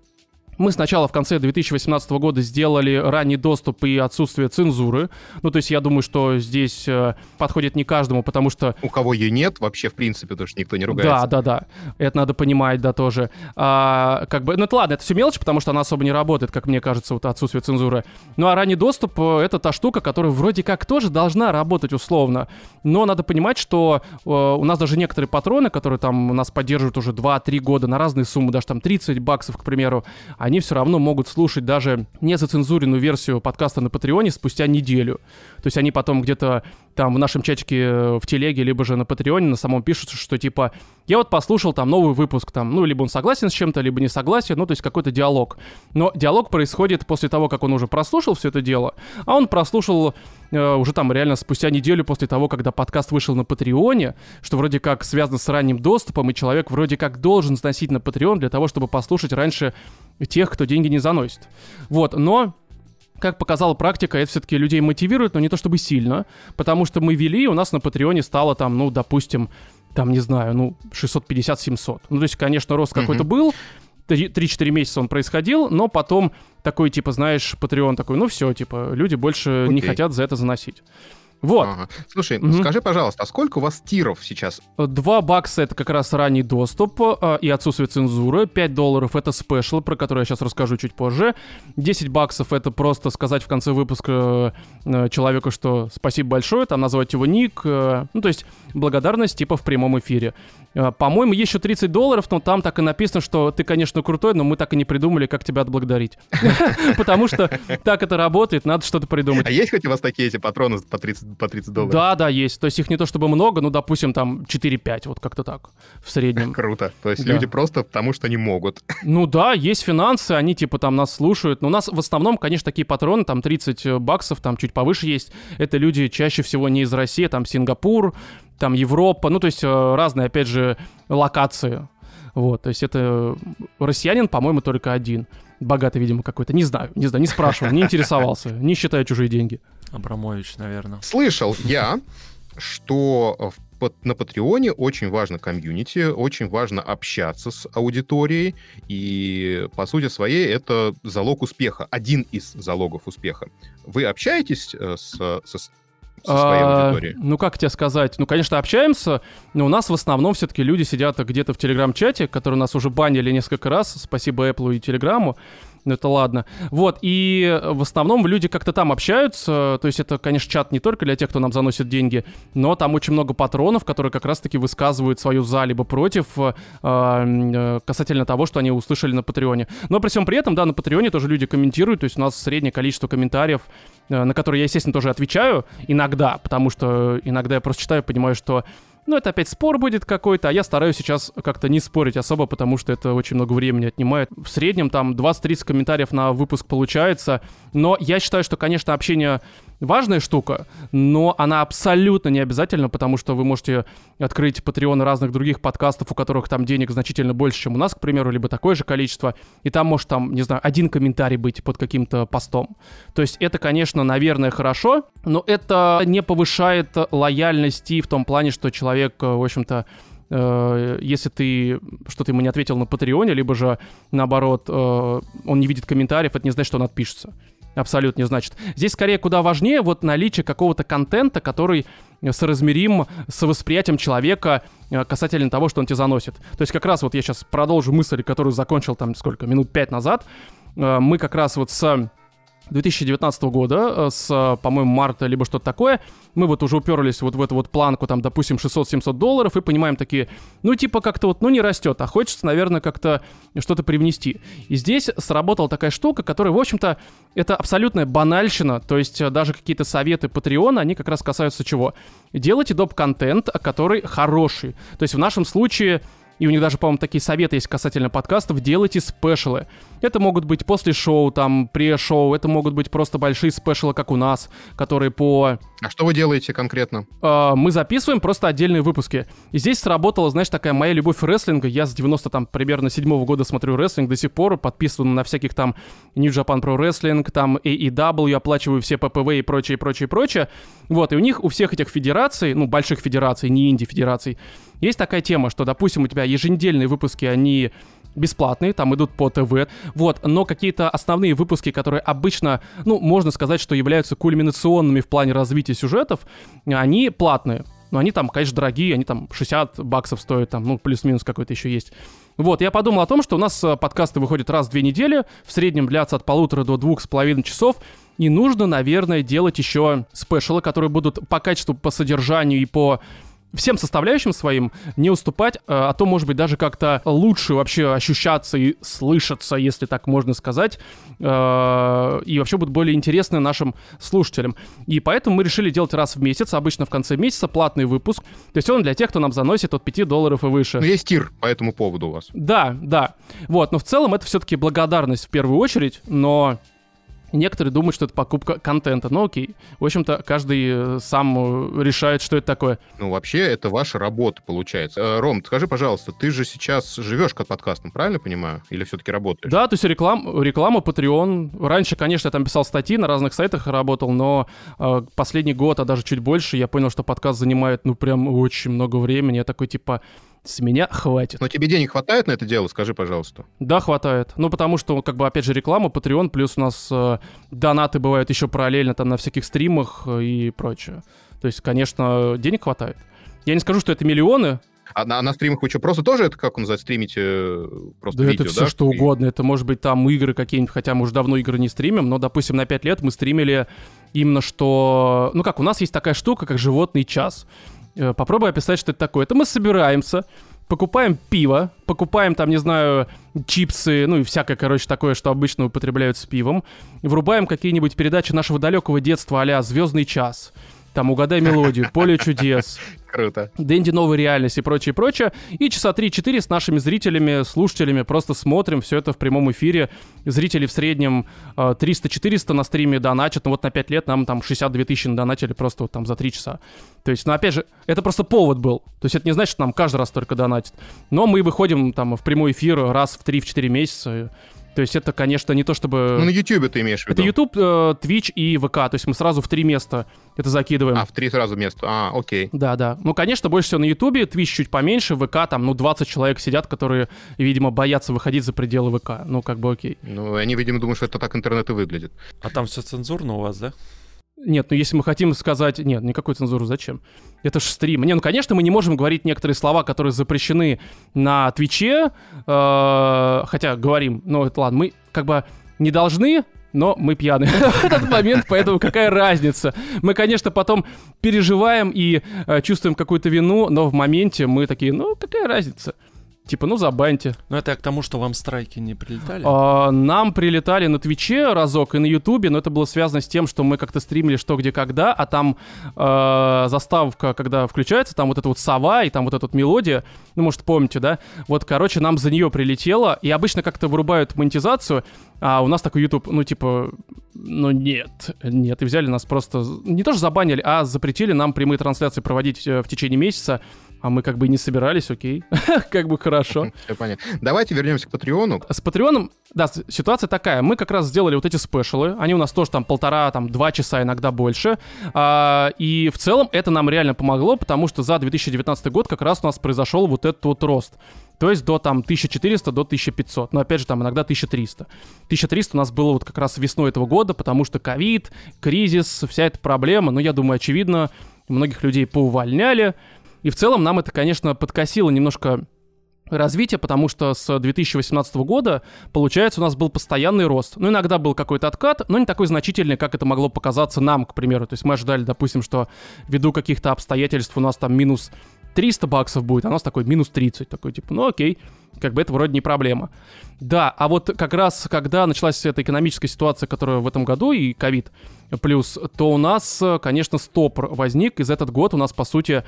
мы сначала в конце 2018 года сделали ранний доступ и отсутствие цензуры. Ну, то есть я думаю, что здесь э, подходит не каждому, потому что... У кого ее нет вообще, в принципе, потому что никто не ругается. Да, да, да. Это надо понимать, да, тоже. А, как бы, ну, это ладно, это все мелочь, потому что она особо не работает, как мне кажется, вот отсутствие цензуры. Ну, а ранний доступ э, — это та штука, которая вроде как тоже должна работать условно. Но надо понимать, что э, у нас даже некоторые патроны, которые там нас поддерживают уже 2-3 года на разные суммы, даже там 30 баксов, к примеру, они все равно могут слушать даже не зацензуренную версию подкаста на Патреоне спустя неделю. То есть они потом где-то там в нашем чатике э, в телеге, либо же на Патреоне на самом пишут, что типа я вот послушал там новый выпуск, там, ну, либо он согласен с чем-то, либо не согласен, ну, то есть какой-то диалог. Но диалог происходит после того, как он уже прослушал все это дело, а он прослушал э, уже там реально спустя неделю после того, когда подкаст вышел на Патреоне, что вроде как связано с ранним доступом, и человек вроде как должен сносить на Patreon для того, чтобы послушать раньше тех, кто деньги не заносит. Вот, но как показала практика, это все-таки людей мотивирует, но не то чтобы сильно, потому что мы вели, у нас на Патреоне стало там, ну, допустим, там, не знаю, ну, 650-700. Ну, то есть, конечно, рост какой-то был, 3-4 месяца он происходил, но потом такой, типа, знаешь, Patreon такой, ну все, типа, люди больше Окей. не хотят за это заносить. Вот. Ага. Слушай, угу. скажи, пожалуйста, а сколько у вас тиров сейчас? Два бакса — это как раз ранний доступ э, и отсутствие цензуры. 5 долларов — это спешл, про который я сейчас расскажу чуть позже. 10 баксов — это просто сказать в конце выпуска э, человеку, что спасибо большое, там назвать его ник. Э, ну, то есть благодарность типа в прямом эфире. Э, по-моему, еще 30 долларов, но там так и написано, что ты, конечно, крутой, но мы так и не придумали, как тебя отблагодарить. Потому что так это работает, надо что-то придумать. А есть хоть у вас такие эти патроны по 30, по 30 долларов? Да, да, есть. То есть их не то чтобы много, ну, допустим, там 4-5, вот как-то так, в среднем. Круто. То есть люди просто потому, что не могут. Ну да, есть финансы, они типа там нас слушают. Но у нас в основном, конечно, такие патроны, там 30 баксов, там чуть повыше есть. Это люди чаще всего не из России, там Сингапур, там Европа, ну, то есть э, разные, опять же, локации. Вот, то есть это россиянин, по-моему, только один. Богатый, видимо, какой-то. Не знаю, не знаю, не спрашивал, не интересовался, не считая чужие деньги. Абрамович, наверное. Слышал я, что на Патреоне очень важно комьюнити, очень важно общаться с аудиторией, и по сути своей это залог успеха, один из залогов успеха. Вы общаетесь э, с, со, со своей а, аудиторией? Ну, как тебе сказать? Ну, конечно, общаемся, но у нас в основном все-таки люди сидят где-то в Телеграм-чате, который нас уже банили несколько раз, спасибо Apple и Телеграму ну это ладно. Вот, и в основном люди как-то там общаются, то есть это, конечно, чат не только для тех, кто нам заносит деньги, но там очень много патронов, которые как раз-таки высказывают свою за либо против э, э, касательно того, что они услышали на Патреоне. Но при всем при этом, да, на Патреоне тоже люди комментируют, то есть у нас среднее количество комментариев, э, на которые я, естественно, тоже отвечаю иногда, потому что иногда я просто читаю понимаю, что ну, это опять спор будет какой-то, а я стараюсь сейчас как-то не спорить особо, потому что это очень много времени отнимает. В среднем там 20-30 комментариев на выпуск получается, но я считаю, что, конечно, общение важная штука, но она абсолютно не обязательна, потому что вы можете открыть Patreon разных других подкастов, у которых там денег значительно больше, чем у нас, к примеру, либо такое же количество, и там может там, не знаю, один комментарий быть под каким-то постом. То есть это, конечно, наверное, хорошо, но это не повышает лояльности в том плане, что человек, в общем-то, э, если ты что-то ему не ответил на Патреоне, либо же наоборот, э, он не видит комментариев, это не значит, что он отпишется абсолютно не значит. Здесь скорее куда важнее вот наличие какого-то контента, который соразмерим с восприятием человека э, касательно того, что он тебе заносит. То есть как раз вот я сейчас продолжу мысль, которую закончил там сколько, минут пять назад. Э, мы как раз вот с 2019 года, э, с, по-моему, марта, либо что-то такое, мы вот уже уперлись вот в эту вот планку, там, допустим, 600-700 долларов, и понимаем такие, ну, типа, как-то вот, ну, не растет, а хочется, наверное, как-то что-то привнести. И здесь сработала такая штука, которая, в общем-то, это абсолютная банальщина, то есть э, даже какие-то советы Патреона, они как раз касаются чего? Делайте доп-контент, который хороший. То есть в нашем случае и у них даже, по-моему, такие советы есть касательно подкастов, делайте спешалы. Это могут быть после шоу, там, пре-шоу, это могут быть просто большие спешалы, как у нас, которые по... А что вы делаете конкретно? Э, мы записываем просто отдельные выпуски. И здесь сработала, знаешь, такая моя любовь рестлинга. Я с 90 там примерно седьмого года смотрю рестлинг до сих пор, подписан на всяких там New Japan Pro Wrestling, там AEW, оплачиваю все ППВ и прочее, прочее, прочее. Вот, и у них, у всех этих федераций, ну, больших федераций, не инди-федераций, есть такая тема, что, допустим, у тебя еженедельные выпуски, они бесплатные, там идут по ТВ, вот, но какие-то основные выпуски, которые обычно, ну, можно сказать, что являются кульминационными в плане развития сюжетов, они платные. Но они там, конечно, дорогие, они там 60 баксов стоят, там, ну, плюс-минус какой-то еще есть. Вот, я подумал о том, что у нас э, подкасты выходят раз в две недели, в среднем длятся от полутора до двух с половиной часов, и нужно, наверное, делать еще спешалы, которые будут по качеству, по содержанию и по всем составляющим своим не уступать, э, а то, может быть, даже как-то лучше вообще ощущаться и слышаться, если так можно сказать, э, и вообще будет более интересно нашим слушателям. И поэтому мы решили делать раз в месяц, обычно в конце месяца, платный выпуск. То есть он для тех, кто нам заносит от 5 долларов и выше. Ну, есть тир по этому поводу у вас. Да, да. Вот, но в целом это все-таки благодарность в первую очередь, но Некоторые думают, что это покупка контента. Ну окей. В общем-то, каждый э, сам э, решает, что это такое. Ну, вообще, это ваша работа, получается. Э, Ром, скажи, пожалуйста, ты же сейчас живешь как подкастом, правильно понимаю? Или все-таки работаешь? Да, то есть реклам, реклама, Patreon. Раньше, конечно, я там писал статьи, на разных сайтах работал, но э, последний год, а даже чуть больше, я понял, что подкаст занимает, ну, прям очень много времени. Я такой, типа, с меня хватит. Но тебе денег хватает на это дело, скажи, пожалуйста. Да, хватает. Ну, потому что, как бы, опять же, реклама, Patreon, плюс у нас э, донаты бывают еще параллельно там на всяких стримах э, и прочее. То есть, конечно, денег хватает. Я не скажу, что это миллионы, А на, на стримах вы что, просто тоже это, как он называется, стримите э, просто да видео, это все да? что И- угодно. Это может быть там игры какие-нибудь, хотя мы уже давно игры не стримим, но, допустим, на 5 лет мы стримили именно что... Ну как, у нас есть такая штука, как животный час. Э, Попробуй описать, что это такое. Это мы собираемся, покупаем пиво, покупаем там, не знаю, чипсы, ну и всякое, короче, такое, что обычно употребляют с пивом, врубаем какие-нибудь передачи нашего далекого детства а-ля «Звездный час», там «Угадай мелодию», «Поле чудес», Круто. Дэнди новая реальность и прочее, прочее. И часа 3-4 с нашими зрителями, слушателями просто смотрим все это в прямом эфире. Зрители в среднем э, 300-400 на стриме донатят. Ну вот на 5 лет нам там 62 тысячи донатили просто вот там за 3 часа. То есть, ну опять же, это просто повод был. То есть это не значит, что нам каждый раз только донатит. Но мы выходим там в прямой эфир раз в 3-4 месяца. То есть это, конечно, не то чтобы... Ну, на YouTube ты имеешь в виду? Это YouTube, э, Twitch и ВК. То есть мы сразу в три места это закидываем. А, в три сразу места. А, окей. Да, да. Ну, конечно, больше всего на Ютубе, Twitch чуть поменьше, ВК там, ну, 20 человек сидят, которые, видимо, боятся выходить за пределы ВК. Ну, как бы окей. Ну, они, видимо, думают, что это так интернет и выглядит. А там все цензурно у вас, да? Нет, ну если мы хотим сказать... Нет, никакой цензуры зачем? Это ж стрим. Не, ну, конечно, мы не можем говорить некоторые слова, которые запрещены на Твиче, э, хотя говорим, ну, это ладно, мы как бы не должны, но мы пьяны в этот момент, поэтому какая разница? Мы, конечно, потом переживаем и э, чувствуем какую-то вину, но в моменте мы такие, ну, какая разница? Типа, ну, забаньте. Ну, это я к тому, что вам страйки не прилетали. А, Нам прилетали на Твиче разок и на Ютубе, но это было связано с тем, что мы как-то стримили что, где, когда, а там э, заставка, когда включается, там вот эта вот сова и там вот эта вот мелодия, ну, может, помните, да? Вот, короче, нам за нее прилетело, и обычно как-то вырубают монетизацию, а у нас такой YouTube, ну, типа, ну, нет, нет, и взяли нас просто, не то что забанили, а запретили нам прямые трансляции проводить э, в течение месяца, а мы как бы и не собирались, окей, как бы хорошо. Все понятно. Давайте вернемся к Патреону. С Патреоном, да, ситуация такая. Мы как раз сделали вот эти спешалы. Они у нас тоже там полтора, там два часа, иногда больше. А, и в целом это нам реально помогло, потому что за 2019 год как раз у нас произошел вот этот вот рост. То есть до там 1400 до 1500. Но опять же там иногда 1300. 1300 у нас было вот как раз весной этого года, потому что ковид, кризис, вся эта проблема. Но я думаю, очевидно, многих людей поувольняли. И в целом нам это, конечно, подкосило немножко развитие, потому что с 2018 года, получается, у нас был постоянный рост. Ну, иногда был какой-то откат, но не такой значительный, как это могло показаться нам, к примеру. То есть мы ожидали, допустим, что ввиду каких-то обстоятельств у нас там минус 300 баксов будет, а у нас такой минус 30. Такой, типа, ну окей, как бы это вроде не проблема. Да, а вот как раз, когда началась эта экономическая ситуация, которая в этом году, и ковид плюс, то у нас, конечно, стопор возник, и за этот год у нас, по сути,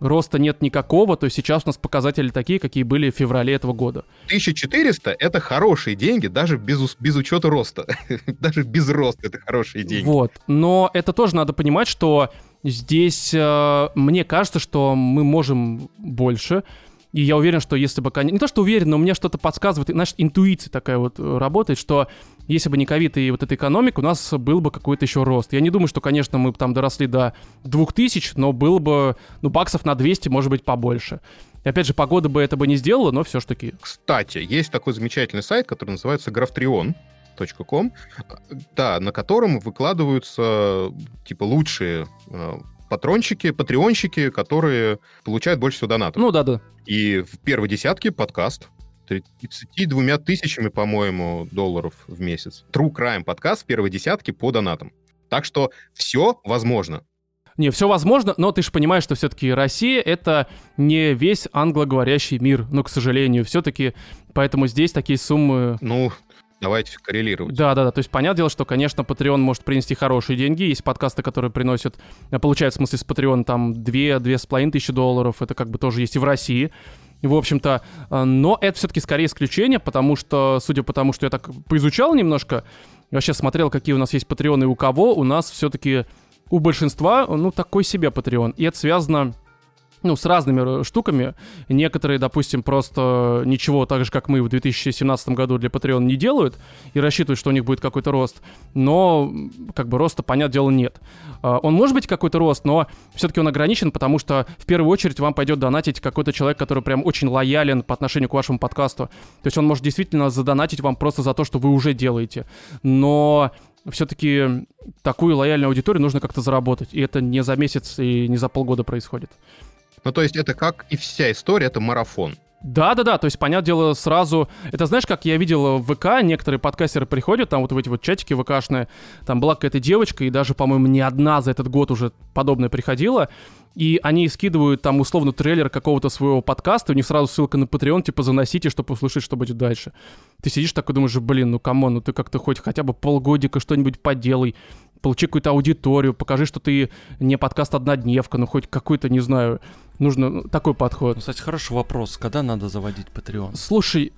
роста нет никакого, то есть сейчас у нас показатели такие, какие были в феврале этого года. 1400 — это хорошие деньги, даже без, без учета роста. даже без роста это хорошие деньги. Вот. Но это тоже надо понимать, что здесь э, мне кажется, что мы можем больше. И я уверен, что если бы... Не то, что уверен, но мне что-то подсказывает, знаешь, интуиция такая вот э, работает, что если бы не ковид и вот эта экономика, у нас был бы какой-то еще рост. Я не думаю, что, конечно, мы там доросли до 2000, но было бы, ну, баксов на 200, может быть, побольше. И опять же, погода бы это бы не сделала, но все ж таки. Кстати, есть такой замечательный сайт, который называется graphtreon.com, да, на котором выкладываются типа лучшие э, патрончики, патреонщики, которые получают больше всего донатов. Ну, да-да. И в первой десятке подкаст 32 тысячами, по-моему, долларов в месяц. True Crime подкаст в первой десятке по донатам. Так что все возможно. Не, все возможно, но ты же понимаешь, что все-таки Россия это не весь англоговорящий мир, ну, к сожалению, все-таки, поэтому здесь такие суммы... Ну, давайте коррелировать. Да, да, да. То есть понятное дело, что, конечно, Patreon может принести хорошие деньги. Есть подкасты, которые приносят, э, получают, в смысле, с Patreon там 2-2,5 тысячи долларов. Это как бы тоже есть и в России. В общем-то, э, но это все-таки скорее исключение, потому что, судя по тому, что я так поизучал немножко, вообще смотрел, какие у нас есть патреоны и у кого, у нас все-таки у большинства, ну, такой себе патреон. И это связано ну, с разными штуками. Некоторые, допустим, просто ничего, так же, как мы в 2017 году для Patreon не делают и рассчитывают, что у них будет какой-то рост, но как бы роста, понятное дело, нет. А, он может быть какой-то рост, но все-таки он ограничен, потому что в первую очередь вам пойдет донатить какой-то человек, который прям очень лоялен по отношению к вашему подкасту. То есть он может действительно задонатить вам просто за то, что вы уже делаете. Но все-таки такую лояльную аудиторию нужно как-то заработать. И это не за месяц и не за полгода происходит. Ну, то есть это как и вся история, это марафон. Да-да-да, то есть, понятное дело, сразу... Это знаешь, как я видел в ВК, некоторые подкастеры приходят, там вот в эти вот чатики ВКшные, там была какая-то девочка, и даже, по-моему, не одна за этот год уже подобное приходила, и они скидывают там условно трейлер какого-то своего подкаста, у них сразу ссылка на Patreon, типа, заносите, чтобы услышать, что будет дальше. Ты сидишь такой, думаешь, блин, ну come on, ну ты как-то хоть хотя бы полгодика что-нибудь поделай, получи какую-то аудиторию, покажи, что ты не подкаст однодневка, ну хоть какой-то, не знаю, нужно ну, такой подход. Ну, кстати, хороший вопрос, когда надо заводить Patreon? Слушай,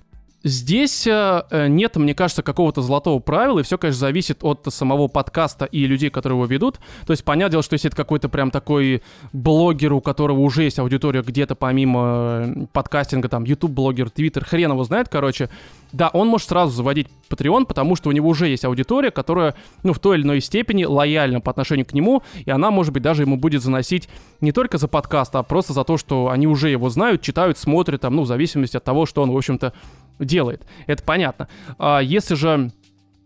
Здесь э, э, нет, мне кажется, какого-то золотого правила, и все, конечно, зависит от самого подкаста и людей, которые его ведут. То есть, понятное дело, что если это какой-то прям такой блогер, у которого уже есть аудитория где-то помимо э, подкастинга, там, YouTube-блогер, Twitter, хрен его знает, короче, да, он может сразу заводить Patreon, потому что у него уже есть аудитория, которая, ну, в той или иной степени лояльна по отношению к нему, и она, может быть, даже ему будет заносить не только за подкаст, а просто за то, что они уже его знают, читают, смотрят, там, ну, в зависимости от того, что он, в общем-то, делает. Это понятно. А если же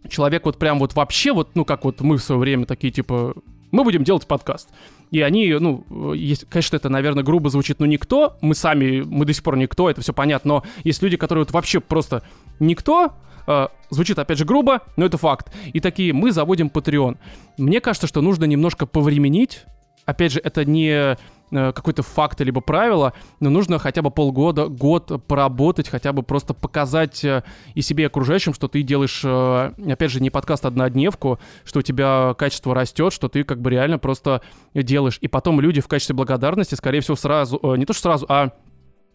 человек вот прям вот вообще вот, ну, как вот мы в свое время такие, типа, мы будем делать подкаст. И они, ну, есть, конечно, это, наверное, грубо звучит, но никто, мы сами, мы до сих пор никто, это все понятно, но есть люди, которые вот вообще просто никто, э, звучит, опять же, грубо, но это факт. И такие, мы заводим Patreon. Мне кажется, что нужно немножко повременить, опять же, это не какой-то факт либо правило, но нужно хотя бы полгода, год поработать, хотя бы просто показать э, и себе, и окружающим, что ты делаешь, э, опять же, не подкаст однодневку, что у тебя качество растет, что ты как бы реально просто делаешь. И потом люди в качестве благодарности, скорее всего, сразу, не то что сразу, а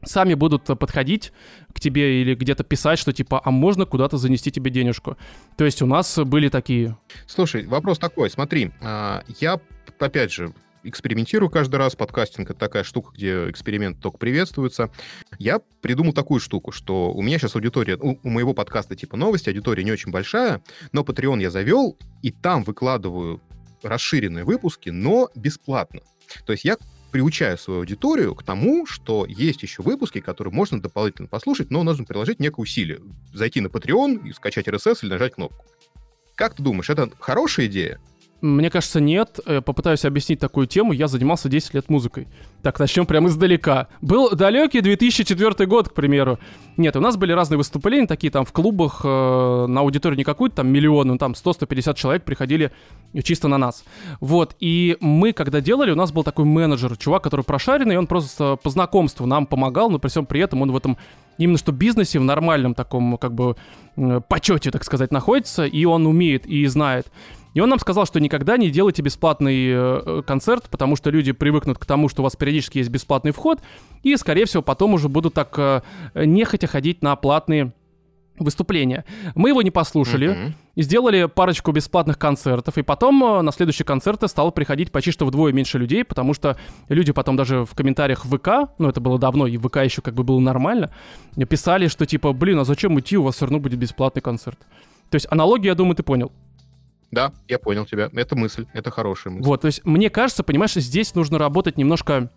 сами будут подходить к тебе или где-то писать, что типа, а можно куда-то занести тебе денежку. То есть у нас были такие. Слушай, вопрос такой, смотри, а, я, опять же, экспериментирую каждый раз. Подкастинг — это такая штука, где эксперимент только приветствуется. Я придумал такую штуку, что у меня сейчас аудитория, у, у моего подкаста типа новости, аудитория не очень большая, но Patreon я завел, и там выкладываю расширенные выпуски, но бесплатно. То есть я приучаю свою аудиторию к тому, что есть еще выпуски, которые можно дополнительно послушать, но нужно приложить некое усилие. Зайти на Patreon скачать RSS или нажать кнопку. Как ты думаешь, это хорошая идея? Мне кажется, нет. Э, попытаюсь объяснить такую тему. Я занимался 10 лет музыкой. Так, начнем прямо издалека. Был далекий 2004 год, к примеру. Нет, у нас были разные выступления, такие там в клубах, э, на аудиторию не какую-то там миллион, ну там 100-150 человек приходили чисто на нас. Вот, и мы, когда делали, у нас был такой менеджер, чувак, который прошаренный, и он просто по знакомству нам помогал, но при всем при этом он в этом именно что бизнесе, в нормальном таком, как бы, почете, так сказать, находится, и он умеет и знает. И он нам сказал, что никогда не делайте бесплатный э, концерт, потому что люди привыкнут к тому, что у вас периодически есть бесплатный вход, и, скорее всего, потом уже будут так э, нехотя ходить на платные выступления. Мы его не послушали, mm-hmm. сделали парочку бесплатных концертов, и потом э, на следующие концерты стало приходить почти что вдвое меньше людей, потому что люди потом даже в комментариях в ВК, ну это было давно, и в ВК еще как бы было нормально, писали, что типа, блин, а зачем идти, у вас все равно будет бесплатный концерт. То есть аналогию, я думаю, ты понял. Да, я понял тебя. Это мысль, это хорошая мысль. Вот, то есть мне кажется, понимаешь, здесь нужно работать немножко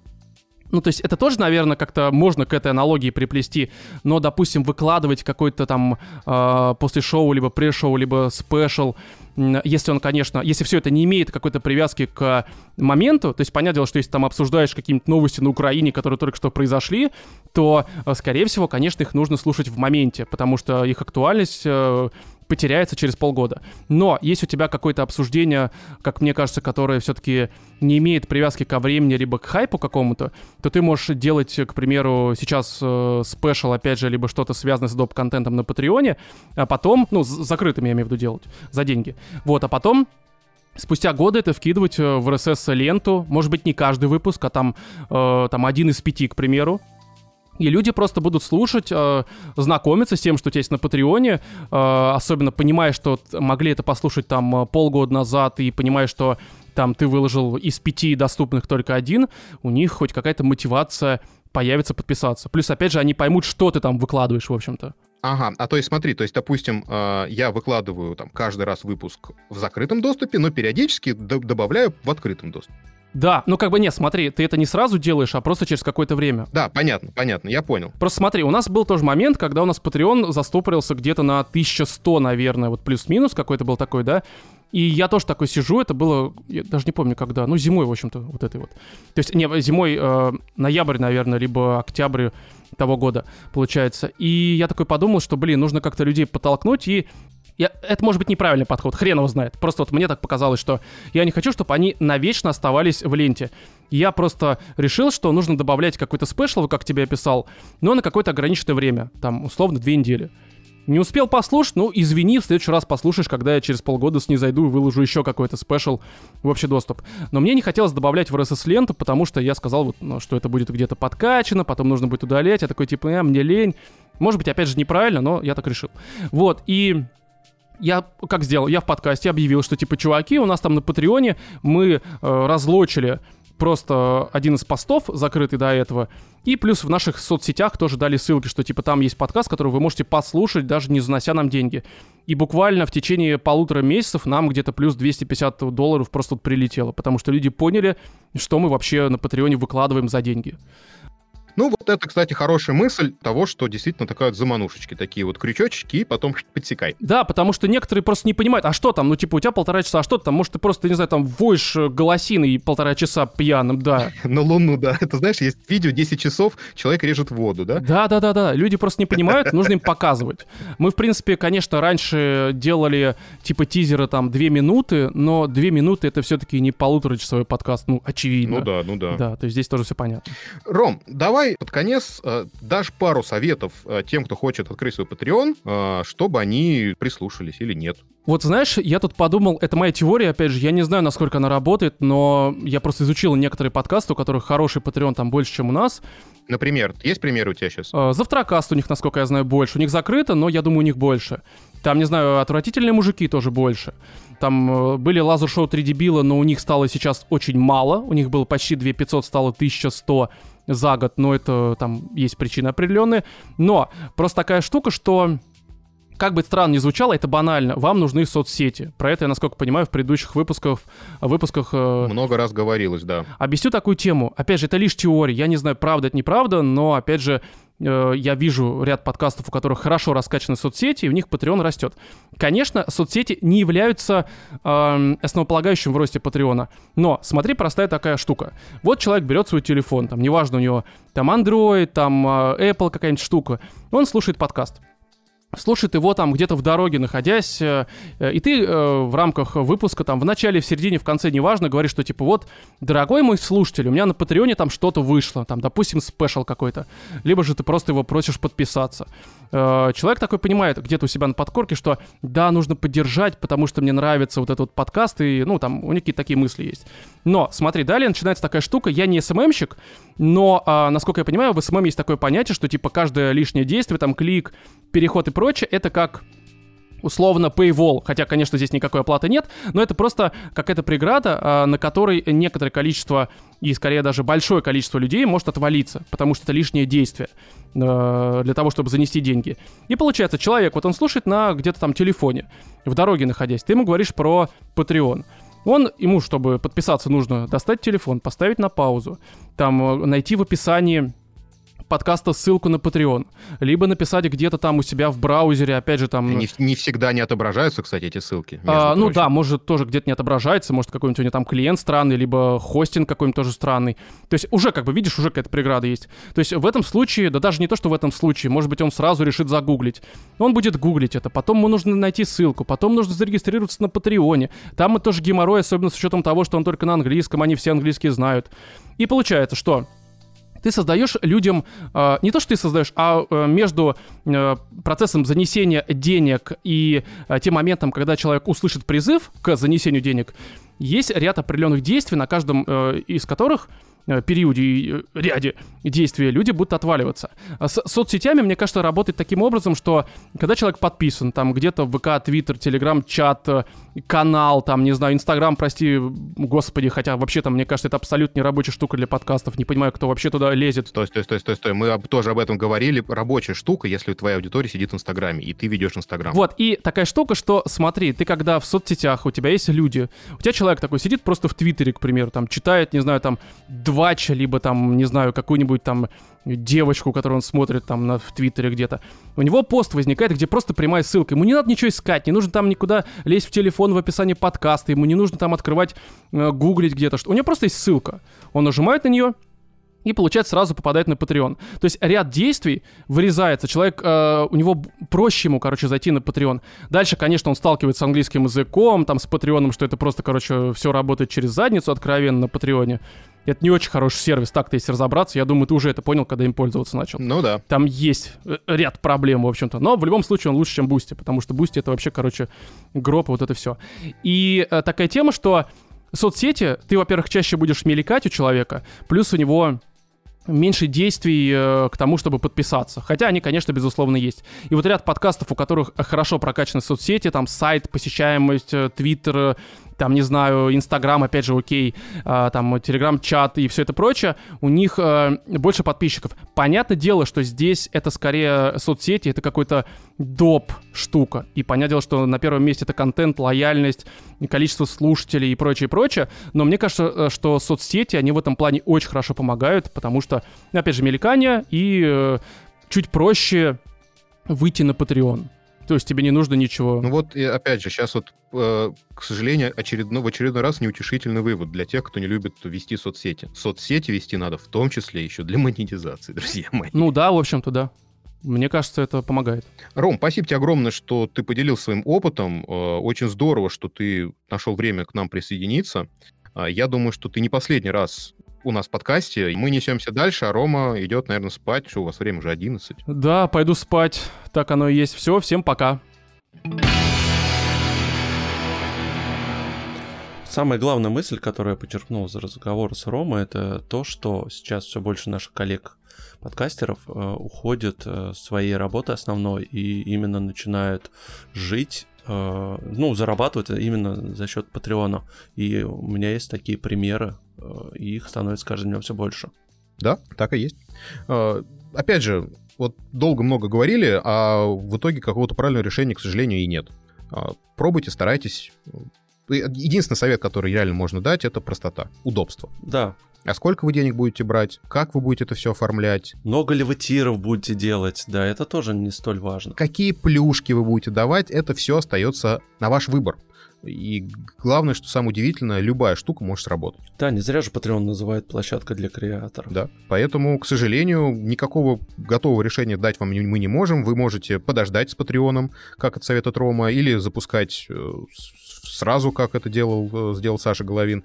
ну, то есть это тоже, наверное, как-то можно к этой аналогии приплести, но, допустим, выкладывать какой-то там э, после шоу, либо пре-шоу, либо спешл, если он, конечно, если все это не имеет какой-то привязки к моменту, то есть понятное дело, что если там обсуждаешь какие-нибудь новости на Украине, которые только что произошли, то, э, скорее всего, конечно, их нужно слушать в моменте, потому что их актуальность э, потеряется через полгода. Но если у тебя какое-то обсуждение, как мне кажется, которое все-таки не имеет привязки ко времени, либо к хайпу какому-то, то ты можешь делать, к примеру, сейчас э, спешл, опять же, либо что-то связанное с доп-контентом на Патреоне, а потом, ну, закрытым я имею в виду делать, за деньги. Вот, а потом спустя годы это вкидывать э, в RSS ленту, может быть, не каждый выпуск, а там, э, там один из пяти, к примеру, И люди просто будут слушать, э, знакомиться с тем, что у тебя есть на Патреоне, э, особенно понимая, что могли это послушать там э, полгода назад и понимая, что там ты выложил из пяти доступных только один, у них хоть какая-то мотивация появится подписаться. Плюс, опять же, они поймут, что ты там выкладываешь, в общем-то. Ага, а то есть смотри, то есть, допустим, э, я выкладываю там каждый раз выпуск в закрытом доступе, но периодически д- добавляю в открытом доступе. Да, ну как бы нет, смотри, ты это не сразу делаешь, а просто через какое-то время. Да, понятно, понятно, я понял. Просто смотри, у нас был тоже момент, когда у нас Patreon застопорился где-то на 1100, наверное, вот плюс-минус какой-то был такой, да, и я тоже такой сижу, это было, я даже не помню когда, ну зимой, в общем-то, вот этой вот. То есть, не, зимой, э, ноябрь, наверное, либо октябрь того года, получается. И я такой подумал, что, блин, нужно как-то людей подтолкнуть и я, это может быть неправильный подход, хрен его знает. Просто вот мне так показалось, что я не хочу, чтобы они навечно оставались в ленте. Я просто решил, что нужно добавлять какой-то спешл, как тебе описал, но на какое-то ограниченное время, там, условно, две недели. Не успел послушать, ну, извини, в следующий раз послушаешь, когда я через полгода с ней зайду и выложу еще какой-то спешл в общий доступ. Но мне не хотелось добавлять в RSS-ленту, потому что я сказал, вот, ну, что это будет где-то подкачано, потом нужно будет удалять. Я такой, типа, э, мне лень. Может быть, опять же, неправильно, но я так решил. Вот, и я как сделал? Я в подкасте объявил, что типа, чуваки, у нас там на Патреоне мы э, разлочили просто один из постов, закрытый до этого, и плюс в наших соцсетях тоже дали ссылки, что типа там есть подкаст, который вы можете послушать, даже не занося нам деньги. И буквально в течение полутора месяцев нам где-то плюс 250 долларов просто прилетело, потому что люди поняли, что мы вообще на Патреоне выкладываем за деньги. Ну, вот это, кстати, хорошая мысль того, что действительно такая вот заманушечки, такие вот крючочки, и потом подсекай. Да, потому что некоторые просто не понимают, а что там, ну, типа, у тебя полтора часа, а что там, может, ты просто, не знаю, там, воешь э, голосиной полтора часа пьяным, да. На Луну, да. Это, знаешь, есть видео 10 часов, человек режет воду, да? Да, да, да, да. Люди просто не понимают, нужно им показывать. Мы, в принципе, конечно, раньше делали, типа, тизеры там две минуты, но две минуты это все-таки не полуторачасовой подкаст, ну, очевидно. Ну да, ну да. Да, то есть здесь тоже все понятно. Ром, давай давай под конец э, дашь пару советов э, тем, кто хочет открыть свой Patreon, э, чтобы они прислушались или нет. Вот знаешь, я тут подумал, это моя теория, опять же, я не знаю, насколько она работает, но я просто изучил некоторые подкасты, у которых хороший Patreon там больше, чем у нас. Например, есть примеры у тебя сейчас? Завтракаст у них, насколько я знаю, больше. У них закрыто, но я думаю, у них больше. Там, не знаю, отвратительные мужики тоже больше. Там были лазер-шоу 3 дебила, но у них стало сейчас очень мало. У них было почти 2500, стало 1100 за год, но это там есть причины определенные. Но просто такая штука, что как бы странно ни звучало, это банально. Вам нужны соцсети. Про это я, насколько понимаю, в предыдущих выпусках... выпусках э, Много раз говорилось, да. Объясню такую тему. Опять же, это лишь теория. Я не знаю, правда это неправда, но, опять же, я вижу ряд подкастов, у которых хорошо раскачаны соцсети, и у них Patreon растет. Конечно, соцсети не являются э, основополагающим в росте Патреона, но смотри, простая такая штука. Вот человек берет свой телефон, там, неважно у него там Android, там э, Apple какая-нибудь штука, он слушает подкаст слушает его там где-то в дороге находясь, э, и ты э, в рамках выпуска там в начале, в середине, в конце, неважно, говоришь, что типа вот, дорогой мой слушатель, у меня на Патреоне там что-то вышло, там, допустим, special какой-то, либо же ты просто его просишь подписаться. Э, человек такой понимает где-то у себя на подкорке, что да, нужно поддержать, потому что мне нравится вот этот подкаст, и, ну, там, у них какие-то такие мысли есть. Но, смотри, далее начинается такая штука, я не СММщик, но, а, насколько я понимаю, в СММ есть такое понятие, что, типа, каждое лишнее действие, там, клик, переход и прочее, это как условно paywall, хотя, конечно, здесь никакой оплаты нет, но это просто какая-то преграда, а, на которой некоторое количество и, скорее, даже большое количество людей может отвалиться, потому что это лишнее действие э, для того, чтобы занести деньги. И получается, человек, вот он слушает на где-то там телефоне, в дороге находясь, ты ему говоришь про Patreon. Он, ему, чтобы подписаться, нужно достать телефон, поставить на паузу, там, э, найти в описании подкаста ссылку на Patreon, либо написать где-то там у себя в браузере, опять же там... Не, не всегда не отображаются, кстати, эти ссылки. А, ну да, может тоже где-то не отображается, может какой-нибудь у него там клиент странный, либо хостинг какой-нибудь тоже странный. То есть уже как бы видишь, уже какая-то преграда есть. То есть в этом случае, да даже не то, что в этом случае, может быть он сразу решит загуглить. Он будет гуглить это, потом ему нужно найти ссылку, потом нужно зарегистрироваться на Патреоне. Там мы тоже геморрой, особенно с учетом того, что он только на английском, они все английский знают. И получается, что ты создаешь людям, э, не то, что ты создаешь, а э, между э, процессом занесения денег и тем моментом, когда человек услышит призыв к занесению денег, есть ряд определенных действий, на каждом из которых периоде и э, ряде действий люди будут отваливаться. А С соцсетями, мне кажется, работает таким образом, что когда человек подписан, там где-то в ВК, Твиттер, Телеграм, чат, э, канал, там, не знаю, Инстаграм, прости, господи, хотя вообще там, мне кажется, это абсолютно не рабочая штука для подкастов, не понимаю, кто вообще туда лезет. Стой, стой, стой, стой, стой. Мы об- тоже об этом говорили. Рабочая штука, если твоя аудитория сидит в Инстаграме, и ты ведешь Инстаграм. Вот, и такая штука, что, смотри, ты когда в соцсетях, у тебя есть люди, у тебя человек такой сидит просто в Твиттере, к примеру, там, читает, не знаю, там, Двача, либо там, не знаю, какую-нибудь там девочку, которую он смотрит там на, в Твиттере где-то. У него пост возникает, где просто прямая ссылка. Ему не надо ничего искать, не нужно там никуда лезть в телефон в описании подкаста, ему не нужно там открывать, э, гуглить где-то. что У него просто есть ссылка. Он нажимает на нее, и, получается, сразу попадает на Patreon. То есть ряд действий вырезается. Человек, э, у него проще ему, короче, зайти на Patreon. Дальше, конечно, он сталкивается с английским языком, там, с Patreon, что это просто, короче, все работает через задницу откровенно на Патреоне. Это не очень хороший сервис, так-то если разобраться. Я думаю, ты уже это понял, когда им пользоваться начал. Ну да. Там есть э, ряд проблем, в общем-то. Но в любом случае он лучше, чем Бусти, потому что Бусти это вообще, короче, гроб, вот это все. И э, такая тема, что соцсети, ты, во-первых, чаще будешь мелькать у человека, плюс у него меньше действий э, к тому, чтобы подписаться. Хотя они, конечно, безусловно, есть. И вот ряд подкастов, у которых хорошо прокачаны соцсети, там сайт, посещаемость, э, твиттер, э, там, не знаю, Инстаграм, опять же, окей, а, там, Телеграм-чат и все это прочее, у них э, больше подписчиков. Понятное дело, что здесь это скорее соцсети, это какой-то доп штука. И понятное дело, что на первом месте это контент, лояльность, количество слушателей и прочее, прочее. Но мне кажется, э, что соцсети, они в этом плане очень хорошо помогают, потому что, опять же, мелькание и э, чуть проще выйти на Patreon. То есть тебе не нужно ничего. Ну вот, и опять же, сейчас вот, э, к сожалению, очередно, в очередной раз неутешительный вывод для тех, кто не любит вести соцсети. Соцсети вести надо в том числе еще для монетизации, друзья мои. Ну да, в общем-то, да. Мне кажется, это помогает. Ром, спасибо тебе огромное, что ты поделился своим опытом. Э, Очень здорово, что ты нашел время к нам присоединиться. А, Я думаю, что ты не последний раз у нас в подкасте. Мы несемся дальше, а Рома идет, наверное, спать, что у вас время уже 11. Да, пойду спать. Так оно и есть. Все, всем пока. Самая главная мысль, которую я подчеркнул за разговор с Ромой, это то, что сейчас все больше наших коллег подкастеров э, уходят э, с своей работы основной и именно начинают жить, ну, зарабатывать именно за счет Патреона. И у меня есть такие примеры, э, и их становится с каждым днем все больше. Да, так и есть. Э, Опять же, вот долго много говорили, а в итоге какого-то правильного решения, к сожалению, и нет. Пробуйте, старайтесь. Единственный совет, который реально можно дать, это простота, удобство. Да. А сколько вы денег будете брать, как вы будете это все оформлять, Много ли вы тиров будете делать? Да, это тоже не столь важно. какие плюшки вы будете давать, это все остается на ваш выбор. И главное, что самое удивительное, любая штука может сработать. Да, не зря же Patreon называет площадкой для креаторов. Да. Поэтому, к сожалению, никакого готового решения дать вам мы не можем. Вы можете подождать с Патреоном, как это советует Рома, или запускать э, сразу, как это делал, э, сделал Саша Головин.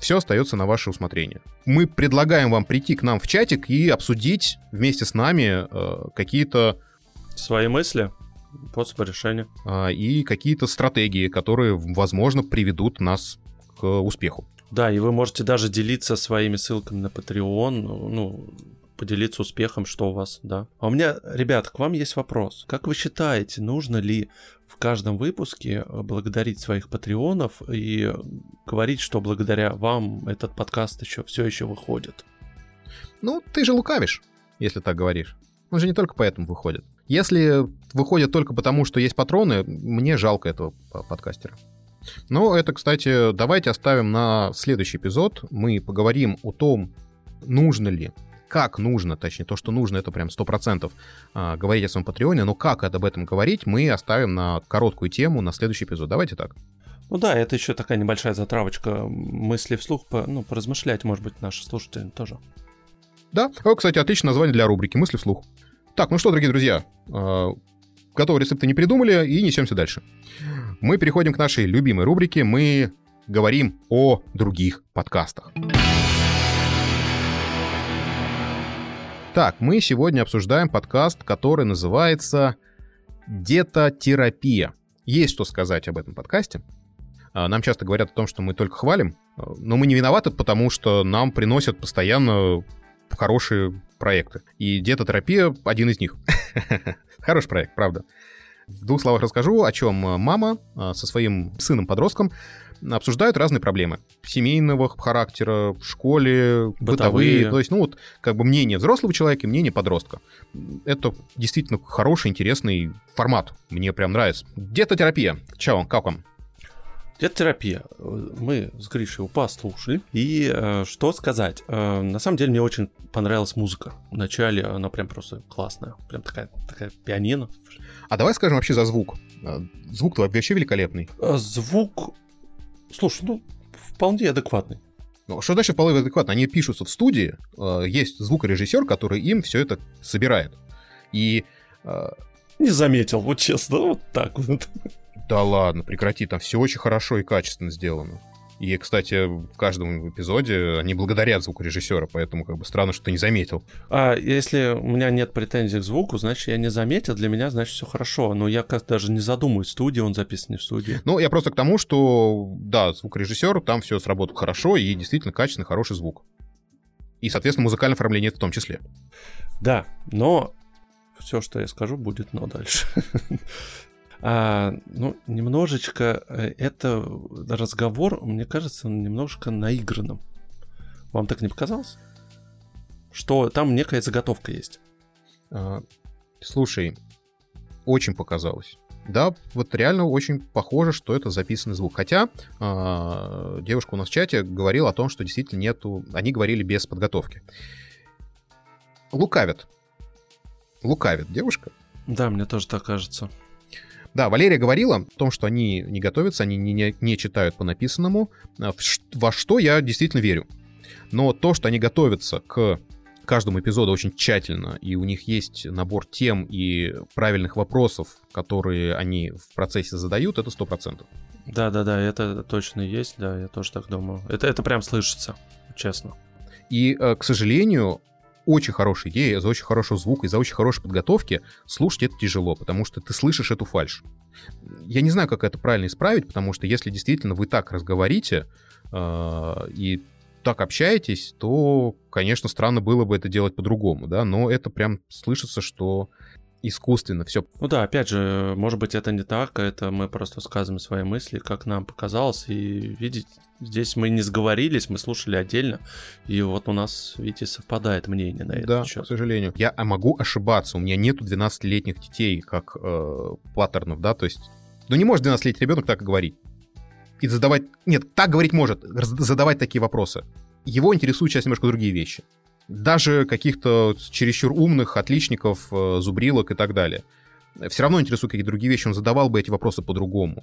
Все остается на ваше усмотрение. Мы предлагаем вам прийти к нам в чатик и обсудить вместе с нами э, какие-то Свои мысли, способы решения. а, и какие-то стратегии, которые, возможно, приведут нас к успеху. Да, и вы можете даже делиться своими ссылками на Patreon, ну, поделиться успехом, что у вас, да. А у меня, ребят, к вам есть вопрос. Как вы считаете, нужно ли в каждом выпуске э, благодарить своих патреонов и говорить, что благодаря вам этот подкаст еще все еще выходит? Ну, ты же лукавишь, если так говоришь. Он же не только поэтому выходит. Если выходит только потому, что есть патроны, мне жалко этого по- подкастера. Но это, кстати, давайте оставим на следующий эпизод. Мы поговорим о том, нужно ли, как нужно, точнее, то, что нужно, это прям 100% а, говорить о своем патреоне, но как об этом говорить, мы оставим на короткую тему на следующий эпизод. Давайте так. Ну да, это еще такая небольшая затравочка мысли вслух, по, ну, поразмышлять, может быть, наши слушатели тоже. Да, О, кстати, отличное название для рубрики «Мысли вслух». Так, ну что, дорогие друзья, э, готовы рецепты не придумали и несемся дальше. Мы переходим к нашей любимой рубрике. Мы говорим о других подкастах. Так, мы сегодня обсуждаем подкаст, который называется «Детотерапия». Есть что сказать об этом подкасте. А, Нам часто говорят о том, что мы только хвалим, а, но мы не виноваты, потому что нам приносят постоянно хорошие проекты. И диетотерапия — один из них. Хороший проект, правда. В двух словах расскажу, о чем мама а, со своим сыном-подростком обсуждают разные проблемы семейного характера, в школе, бытовые. Бытовые. То есть, ну вот, как бы мнение взрослого человека и мнение подростка. Это действительно хороший, интересный формат. Мне прям нравится. Диетотерапия. Чао, как вам? Диетотерапия. Мы с Гришей его послушали. И э, что сказать? Э, на самом деле мне очень понравилась музыка. Вначале она прям просто классная. Прям такая, такая пианино. А давай скажем вообще за звук. А, Звук-то вообще великолепный. А звук... Слушай, ну, вполне адекватный. Ну, что значит вполне адекватно? Они пишутся в студии, э, есть звукорежиссер, который им все это собирает. И э, Не заметил, вот честно, вот так вот. да ладно, прекрати, там все очень хорошо и качественно сделано. И, кстати, в каждом эпизоде они благодарят звукорежиссера, поэтому как бы странно, что ты не заметил. А если у меня нет претензий к звуку, значит, я не заметил, для меня, значит, все хорошо. Но я как даже не задумываюсь, в студии он записан не в студии. Ну, я просто к тому, что, да, звукорежиссер, там все сработало хорошо, и действительно качественный, хороший звук. И, соответственно, музыкальное оформление в том числе. Да, но все, что я скажу, будет но дальше. А, ну, немножечко э, это разговор, мне кажется, немножко наигранным. Вам так не показалось? Что там некая заготовка есть. А, Слушай, очень показалось. Да, вот реально очень похоже, что это записанный звук. Хотя а, девушка у нас в чате говорила о том, что действительно нету... Они говорили без подготовки. Лукавят. Лукавит девушка. Да, мне тоже так кажется. Да, Валерия говорила о том, что они не готовятся, они не, не- не читают по написанному, ш- во что я действительно верю. Но то, что они готовятся к каждому эпизоду очень тщательно, и у них есть набор тем и правильных вопросов, которые они в процессе задают, это сто процентов. Да, да, да, это точно есть, да, я тоже так думаю. Это, это прям слышится, честно. И, э, к сожалению, очень хорошая идея, за очень хорошего звука и за очень хорошей подготовки слушать это тяжело, потому что ты слышишь эту фальш. Я не знаю, как это правильно исправить, потому что если действительно вы так разговорите э, и так общаетесь, то, конечно, странно было бы это делать по-другому, да, но это прям слышится, что искусственно все. Ну да, опять же, может быть, это не так, это мы просто сказываем свои мысли, как нам показалось, и видите, здесь мы не сговорились, мы слушали отдельно, и вот у нас, видите, совпадает мнение на Да, этот счет. к сожалению. Я а, могу ошибаться, у меня нету 12-летних детей, как э, паттернов, да, то есть... Ну не может 12-летний ребенок так говорить. И задавать... Нет, так говорить может, задавать такие вопросы. Его интересуют сейчас немножко другие вещи. Даже каких-то чересчур умных отличников, э, зубрилок и так далее. Все равно интересуют какие-то другие вещи, он задавал бы эти вопросы по-другому.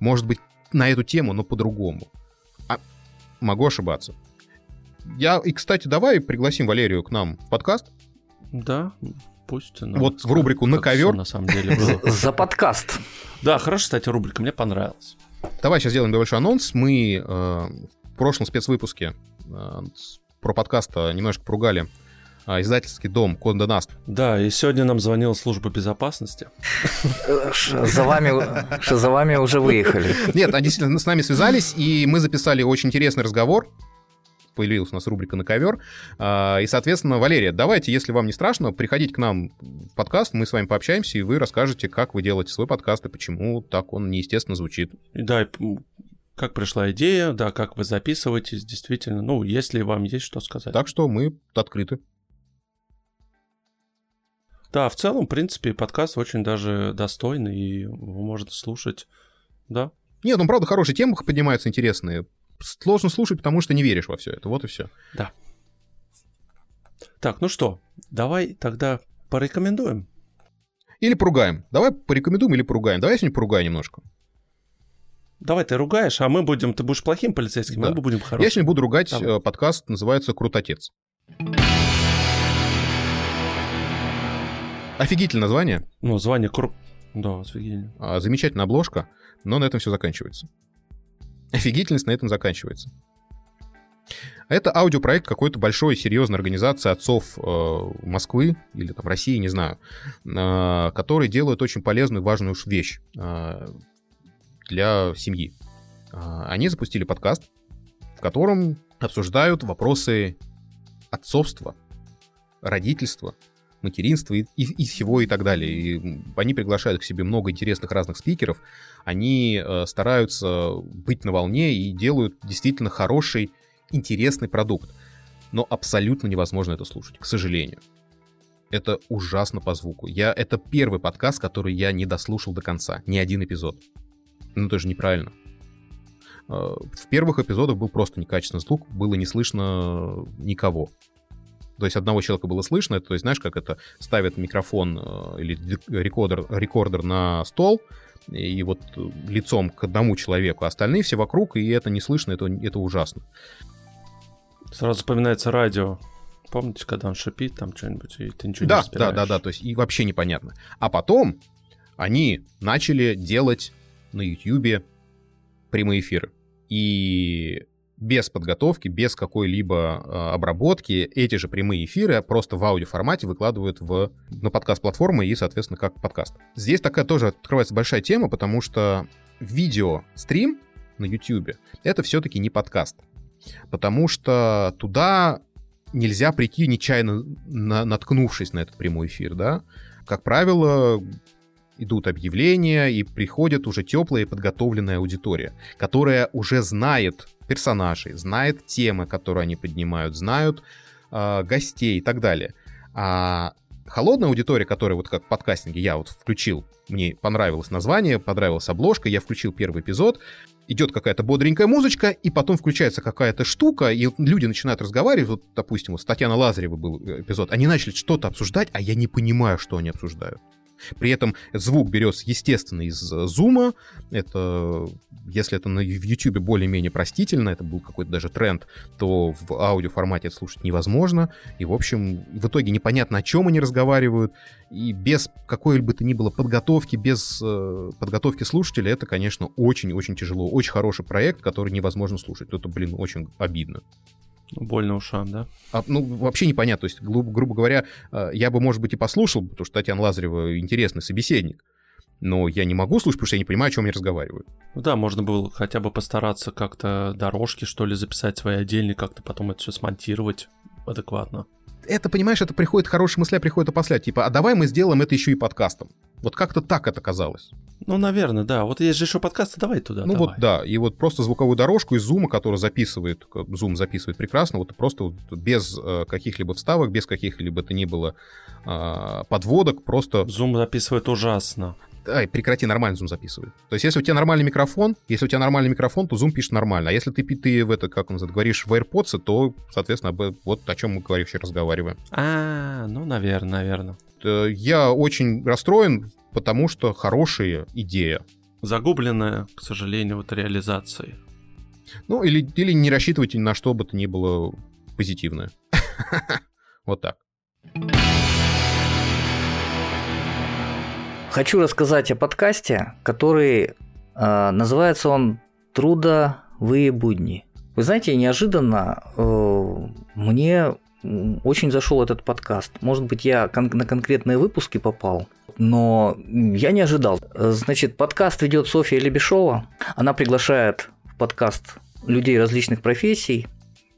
Может быть, на эту тему, но по-другому. А могу ошибаться. Я, и, кстати, давай пригласим Валерию к нам в подкаст. Да, пусть. она Вот в рубрику «На ковер». На самом деле было. За подкаст. Да, хорошая, кстати, рубрика, мне понравилась. Давай сейчас сделаем небольшой анонс. Мы э, в прошлом спецвыпуске э, про подкаст э, немножко поругали э, издательский дом Конде Наст. Да, и сегодня нам звонила служба безопасности. За вами, за вами уже выехали. Нет, они действительно с нами связались, и мы записали очень интересный разговор. Появилась у нас рубрика «На ковер». А, И, соответственно, Валерия, давайте, если вам не страшно, приходите к нам в подкаст, мы с вами пообщаемся, и вы расскажете, как вы делаете свой подкаст и почему так он неестественно звучит. Да, как пришла идея, да, как вы записываетесь, действительно, ну, если вам есть что сказать. Так что мы открыты. Да, в целом, в принципе, подкаст очень даже достойный, и его можно слушать, да. Нет, ну, правда, хорошие темы поднимаются интересные. Сложно слушать, потому что не веришь во все это. Вот и все. Так, ну что, давай тогда порекомендуем. Или поругаем. Давай порекомендуем или поругаем. Давай я сегодня поругаю немножко. Давай ты ругаешь, а мы будем, ты будешь плохим полицейским, Да. а мы будем Я хорошим. сегодня буду ругать Давай. э, подкаст, называется «Крутотец». Офигительное название, Ну, звание кру... Да, офигенно. а, замечательная обложка, но на этом все заканчивается. Офигительность на этом заканчивается. Это аудиопроект какой-то большой, серьезной организации отцов э, Москвы или там России, не знаю, э, которые делают очень полезную, важную ш- вещь э, для семьи. А, Они запустили подкаст, в котором обсуждают вопросы отцовства, родительства, материнства и, и- и всего и так далее. И они приглашают к себе много интересных разных спикеров. Они э, стараются быть на волне и делают действительно хороший, интересный продукт. Но абсолютно невозможно это слушать, к сожалению. Это ужасно по звуку. Я, это первый подкаст, который я не дослушал до конца. Ни один эпизод. Ну, это же неправильно. Э, В первых эпизодах был просто некачественный звук, было не слышно никого. То есть одного человека было слышно, это, то есть знаешь, как это ставят микрофон э, или рекордер, рекордер на стол, и вот э, лицом к одному человеку, а остальные все вокруг, и это не слышно, это, это ужасно. Сразу вспоминается радио. Помните, когда он шипит там что-нибудь, и ты ничего не Да, да, да, да, то есть и вообще непонятно. А потом они начали делать на YouTube прямые эфиры. И без подготовки, без какой-либо э, обработки эти же прямые эфиры просто в аудиоформате выкладывают в, на подкаст-платформы и, соответственно, как подкаст. Здесь такая тоже открывается большая тема, потому что видео-стрим на YouTube — это все-таки не подкаст. Потому что туда нельзя прийти, нечаянно на- наткнувшись на этот прямой эфир, да. Как правило, идут объявления, и приходит уже теплая и подготовленная аудитория, которая уже знает персонажей, знает темы, которые они поднимают, знают э, гостей и так далее. А холодная аудитория, которая вот как в подкастинге я вот включил, мне понравилось название, понравилась обложка, я включил первый эпизод, идет какая-то бодренькая музычка, и потом включается какая-то штука, и люди начинают разговаривать, вот, допустим, вот с Татьяной Лазаревой был э, эпизод, они начали что-то обсуждать, а я не понимаю, что они обсуждают. При этом звук берется, естественно, из зума. Это, если это на, в YouTube более-менее простительно, это был какой-то даже тренд, то в аудиоформате это слушать невозможно. И, в общем, в итоге непонятно, о чем они разговаривают. И без какой-либо то ни было подготовки, без э, подготовки слушателя, это, конечно, очень-очень тяжело. Очень хороший проект, который невозможно слушать. Это, блин, очень обидно. Больно ушам, да? А, ну, вообще непонятно. То есть, грубо, грубо говоря, э, я бы, может быть, и послушал, потому что Татьяна Лазарева интересный собеседник. Но я не могу слушать, потому что я не понимаю, о чем они разговаривают. Ну да, можно было хотя бы постараться как-то дорожки, что ли, записать свои отдельные, как-то потом это все смонтировать адекватно. Это, понимаешь, это приходит, хорошие мысли приходят опосля. Типа, а давай мы сделаем это еще и подкастом. Вот как-то так это казалось. Ну, наверное, да. Вот есть же еще подкасты, давай туда, ну давай. вот, да. И вот просто звуковую дорожку из зума, который записывает, Zoom записывает прекрасно, вот просто вот без э, каких-либо вставок, без каких-либо то ни было э, подводок, просто Zoom записывает ужасно. Ай, прекрати, нормально Zoom записывает. То есть, если у тебя нормальный микрофон, если у тебя нормальный микрофон, то Zoom пишет нормально. А если ты, ты в это, как он говоришь в AirPods, то, соответственно, об- вот о чем мы говорим, вообще разговариваем. А, ну, наверное, наверное. Э, Я очень расстроен, потому что хорошая идея. Загубленная, к сожалению, вот реализацией. Ну, или, или не рассчитывайте на что бы то ни было позитивное. Вот так. Хочу рассказать о подкасте, который э, называется он «Трудовые будни». Вы знаете, неожиданно э, мне очень зашел этот подкаст. Может быть, я кон- на конкретные выпуски попал, но я не ожидал. Значит, подкаст ведет Софья Лебешова. Она приглашает в подкаст людей различных профессий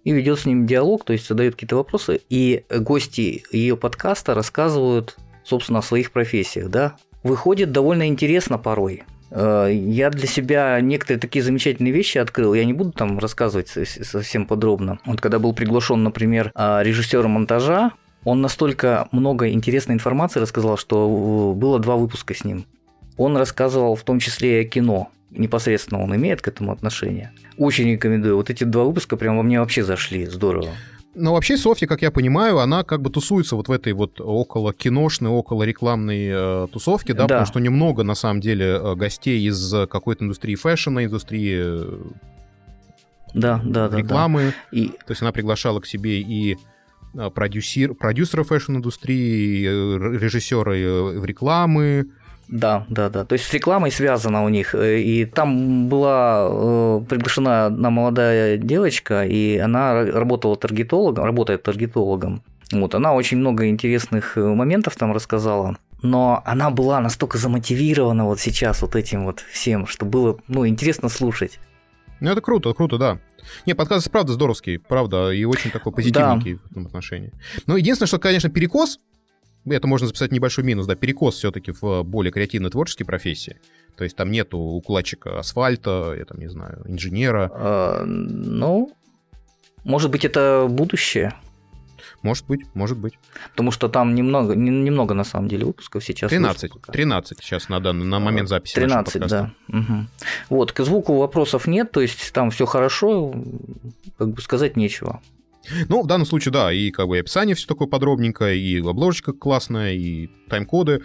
и ведет с ним диалог, то есть задает какие-то вопросы. И гости ее подкаста рассказывают, собственно, о своих профессиях, да. Выходит довольно интересно порой. Э, Я для себя некоторые такие замечательные вещи открыл. Я не буду там рассказывать со- совсем подробно. Вот когда был приглашен, например, а, режиссер монтажа, он настолько много интересной информации рассказал, что э, было два выпуска с ним. Он рассказывал в том числе и о кино. Непосредственно он имеет к этому отношение. Очень рекомендую. Вот эти два выпуска прям во мне вообще зашли. Здорово. Но вообще Софья, как я понимаю, она как бы тусуется вот в этой вот околокиношной, околорекламной э, тусовке, да, Да. потому что немного, на самом деле, э, гостей из э, какой-то индустрии фэшена, индустрии э, Да, да, да. да. рекламы. И То есть она приглашала к себе и продюсер, продюсера фэшн-индустрии, режиссера в рекламы. Да, да, да. То есть с рекламой связано у них. Э, И там была э, приглашена одна молодая девочка, и она ра- работала таргетологом, работает таргетологом. Вот, она очень много интересных э, моментов там рассказала. Но она была настолько замотивирована вот сейчас вот этим вот всем, что было, ну, интересно слушать. Ну, это круто, круто, да. Не, подкаст правда здоровский, правда, и очень такой позитивненький да. в этом отношении. Но единственное, что, конечно, перекос, это можно записать небольшой минус, да, перекос все-таки в более креативной творческие профессии. То есть там нету укладчика асфальта, я там не знаю, инженера. А, ну, может быть, это будущее. Может быть, может быть. Потому что там немного, немного на самом деле выпусков сейчас. 13, 13 сейчас на, данный, на момент записи 13, да. Угу. Вот, к звуку вопросов нет, то есть там все хорошо, как бы сказать нечего. Ну, в данном случае, да, и как бы описание все такое подробненькое, и обложечка классная, и тайм-коды.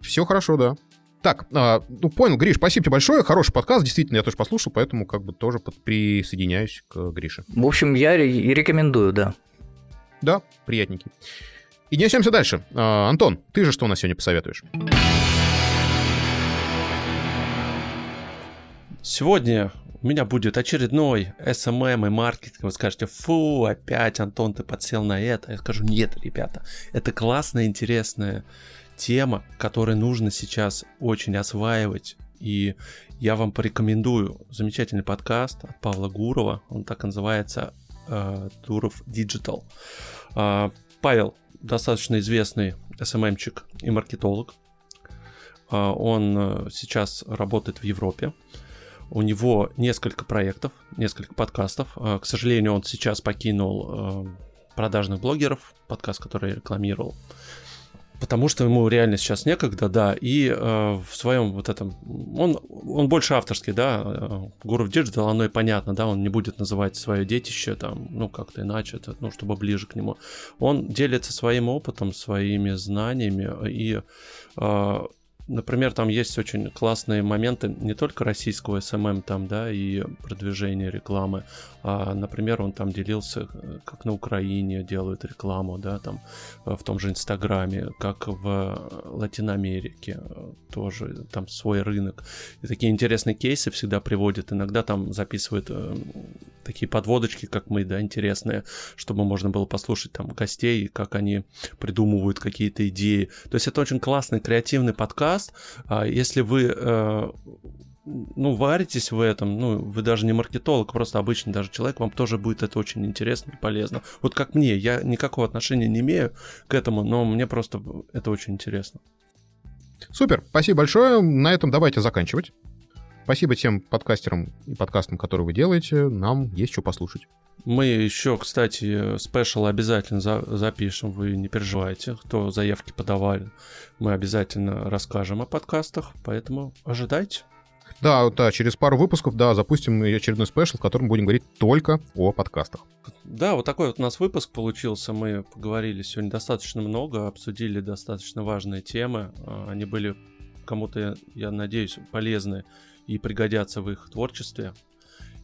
Все хорошо, да. Так, а, ну понял, Гриш, спасибо тебе большое. Хороший подкаст, действительно, я тоже послушал, поэтому как бы тоже присоединяюсь к Грише. В общем, я рекомендую, да. Да, приятненький. И несемся дальше. А, Антон, ты же что у нас сегодня посоветуешь? Сегодня у меня будет очередной SMM и маркетинг. Вы скажете, фу, опять, Антон, ты подсел на это. Я скажу, нет, ребята, это классная, интересная тема, которую нужно сейчас очень осваивать. И я вам порекомендую замечательный подкаст от Павла Гурова. Он так и называется э, Туров Digital. Э, Павел достаточно известный SMM-чик и маркетолог. Э, он сейчас работает в Европе. У него несколько проектов, несколько подкастов. К сожалению, он сейчас покинул продажных блогеров, подкаст, который рекламировал потому что ему реально сейчас некогда, да, и э, в своем вот этом, он, он больше авторский, да, э, Гуров Digital, оно и понятно, да, он не будет называть свое детище там, ну, как-то иначе, это, ну, чтобы ближе к нему. Он делится своим опытом, своими знаниями, и э, Например, там есть очень классные моменты не только российского SMM там, да, и продвижения рекламы, например, он там делился, э, как на Украине делают рекламу, да, там, э, в том же Инстаграме, как в э, тоже, там свой рынок. И такие интересные кейсы всегда приводят, иногда там записывают такие подводочки, как мы, да, интересные, чтобы можно было послушать там гостей, как они придумывают какие-то идеи. То есть это очень классный, креативный подкаст. А если вы ну, варитесь в этом, ну, вы даже не маркетолог, просто обычный даже человек, вам тоже будет это очень интересно и полезно. Вот как мне, я никакого отношения не имею к этому, но мне просто это очень интересно. Супер, спасибо большое. На этом давайте заканчивать. Спасибо тем подкастерам и подкастам, которые вы делаете. Нам есть что послушать. Мы еще, кстати, special обязательно за запишем, вы не переживайте, кто заявки подавали. Мы обязательно расскажем о подкастах, поэтому ожидайте. Да, да, через пару выпусков, да, запустим очередной special, в котором будем говорить только о подкастах. Да, вот такой вот у нас выпуск получился. Мы поговорили сегодня достаточно много, обсудили достаточно важные темы. А, они были кому-то, я надеюсь, полезны и пригодятся в их творчестве.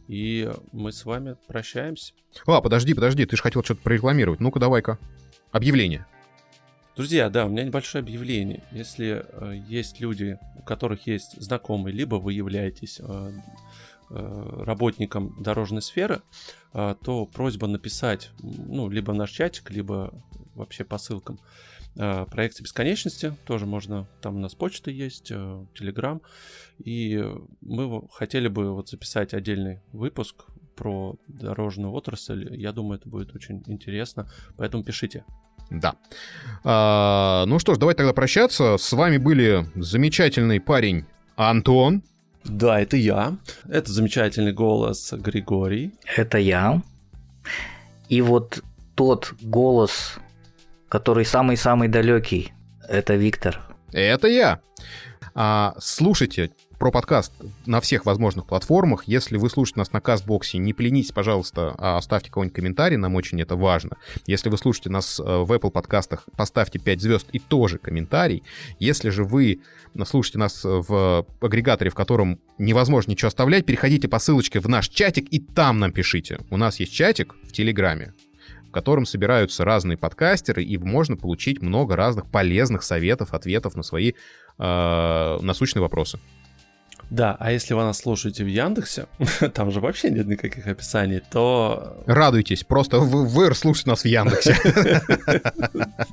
И мы с вами прощаемся. А, подожди, подожди, ты же хотел что-то прорекламировать. Ну-ка, давай-ка. Объявление. Друзья, да, у меня небольшое объявление. Если э, есть люди, у которых есть знакомые, либо вы являетесь э, э, работником дорожной сферы, э, то просьба написать, ну, либо в наш чатик, либо вообще по ссылкам э, проекте бесконечности. Тоже можно, там у нас почта есть, э, Телеграм. И мы хотели бы вот записать отдельный выпуск про дорожную отрасль. Я думаю, это будет очень интересно. Поэтому пишите. Да. А, ну что ж, давайте тогда прощаться. С вами были замечательный парень Антон. Да, это я. Это замечательный голос Григорий. Это я. И вот тот голос, который самый-самый далекий, это Виктор. Это я. А, слушайте про подкаст на всех возможных платформах. Если вы слушаете нас на Кастбоксе, не поленитесь, пожалуйста, а оставьте какой-нибудь комментарий, нам очень это важно. Если вы слушаете нас э, в Apple подкастах, поставьте 5 звезд и тоже комментарий. Если же вы слушаете нас в агрегаторе, в котором невозможно ничего оставлять, переходите по ссылочке в наш чатик и там нам пишите. У нас есть чатик в Телеграме, в котором собираются разные подкастеры, и можно получить много разных полезных советов, ответов на свои э, насущные вопросы. Да, а если вы нас слушаете в Яндексе, там же вообще нет никаких описаний, то... Радуйтесь, просто вы, вы слушайте нас в Яндексе.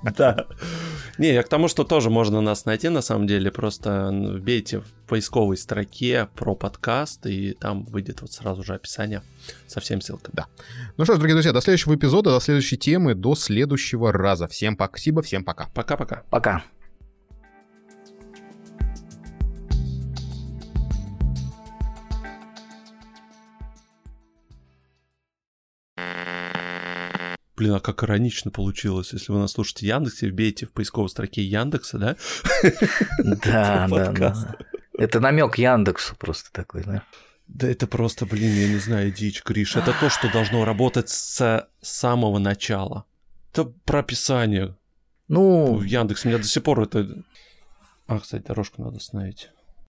Да. Не, я к тому, что тоже можно нас найти, на самом деле, просто вбейте в поисковой строке про подкаст, и там выйдет вот сразу же описание со всеми ссылками. Да. Ну что ж, дорогие друзья, до следующего эпизода, до следующей темы, до следующего раза. Всем спасибо, всем пока. Пока-пока. Пока. Блин, а как иронично получилось, если вы нас слушаете Яндексе, вбейте в поисковой строке Яндекса, да? Да, да, да. Это намек Яндексу просто такой, да? Да это просто, блин, я не знаю, дичь, Гриш. Это то, что должно работать с самого начала. Это прописание. Ну, В Яндексе у меня до сих пор это... А, кстати, дорожку надо остановить.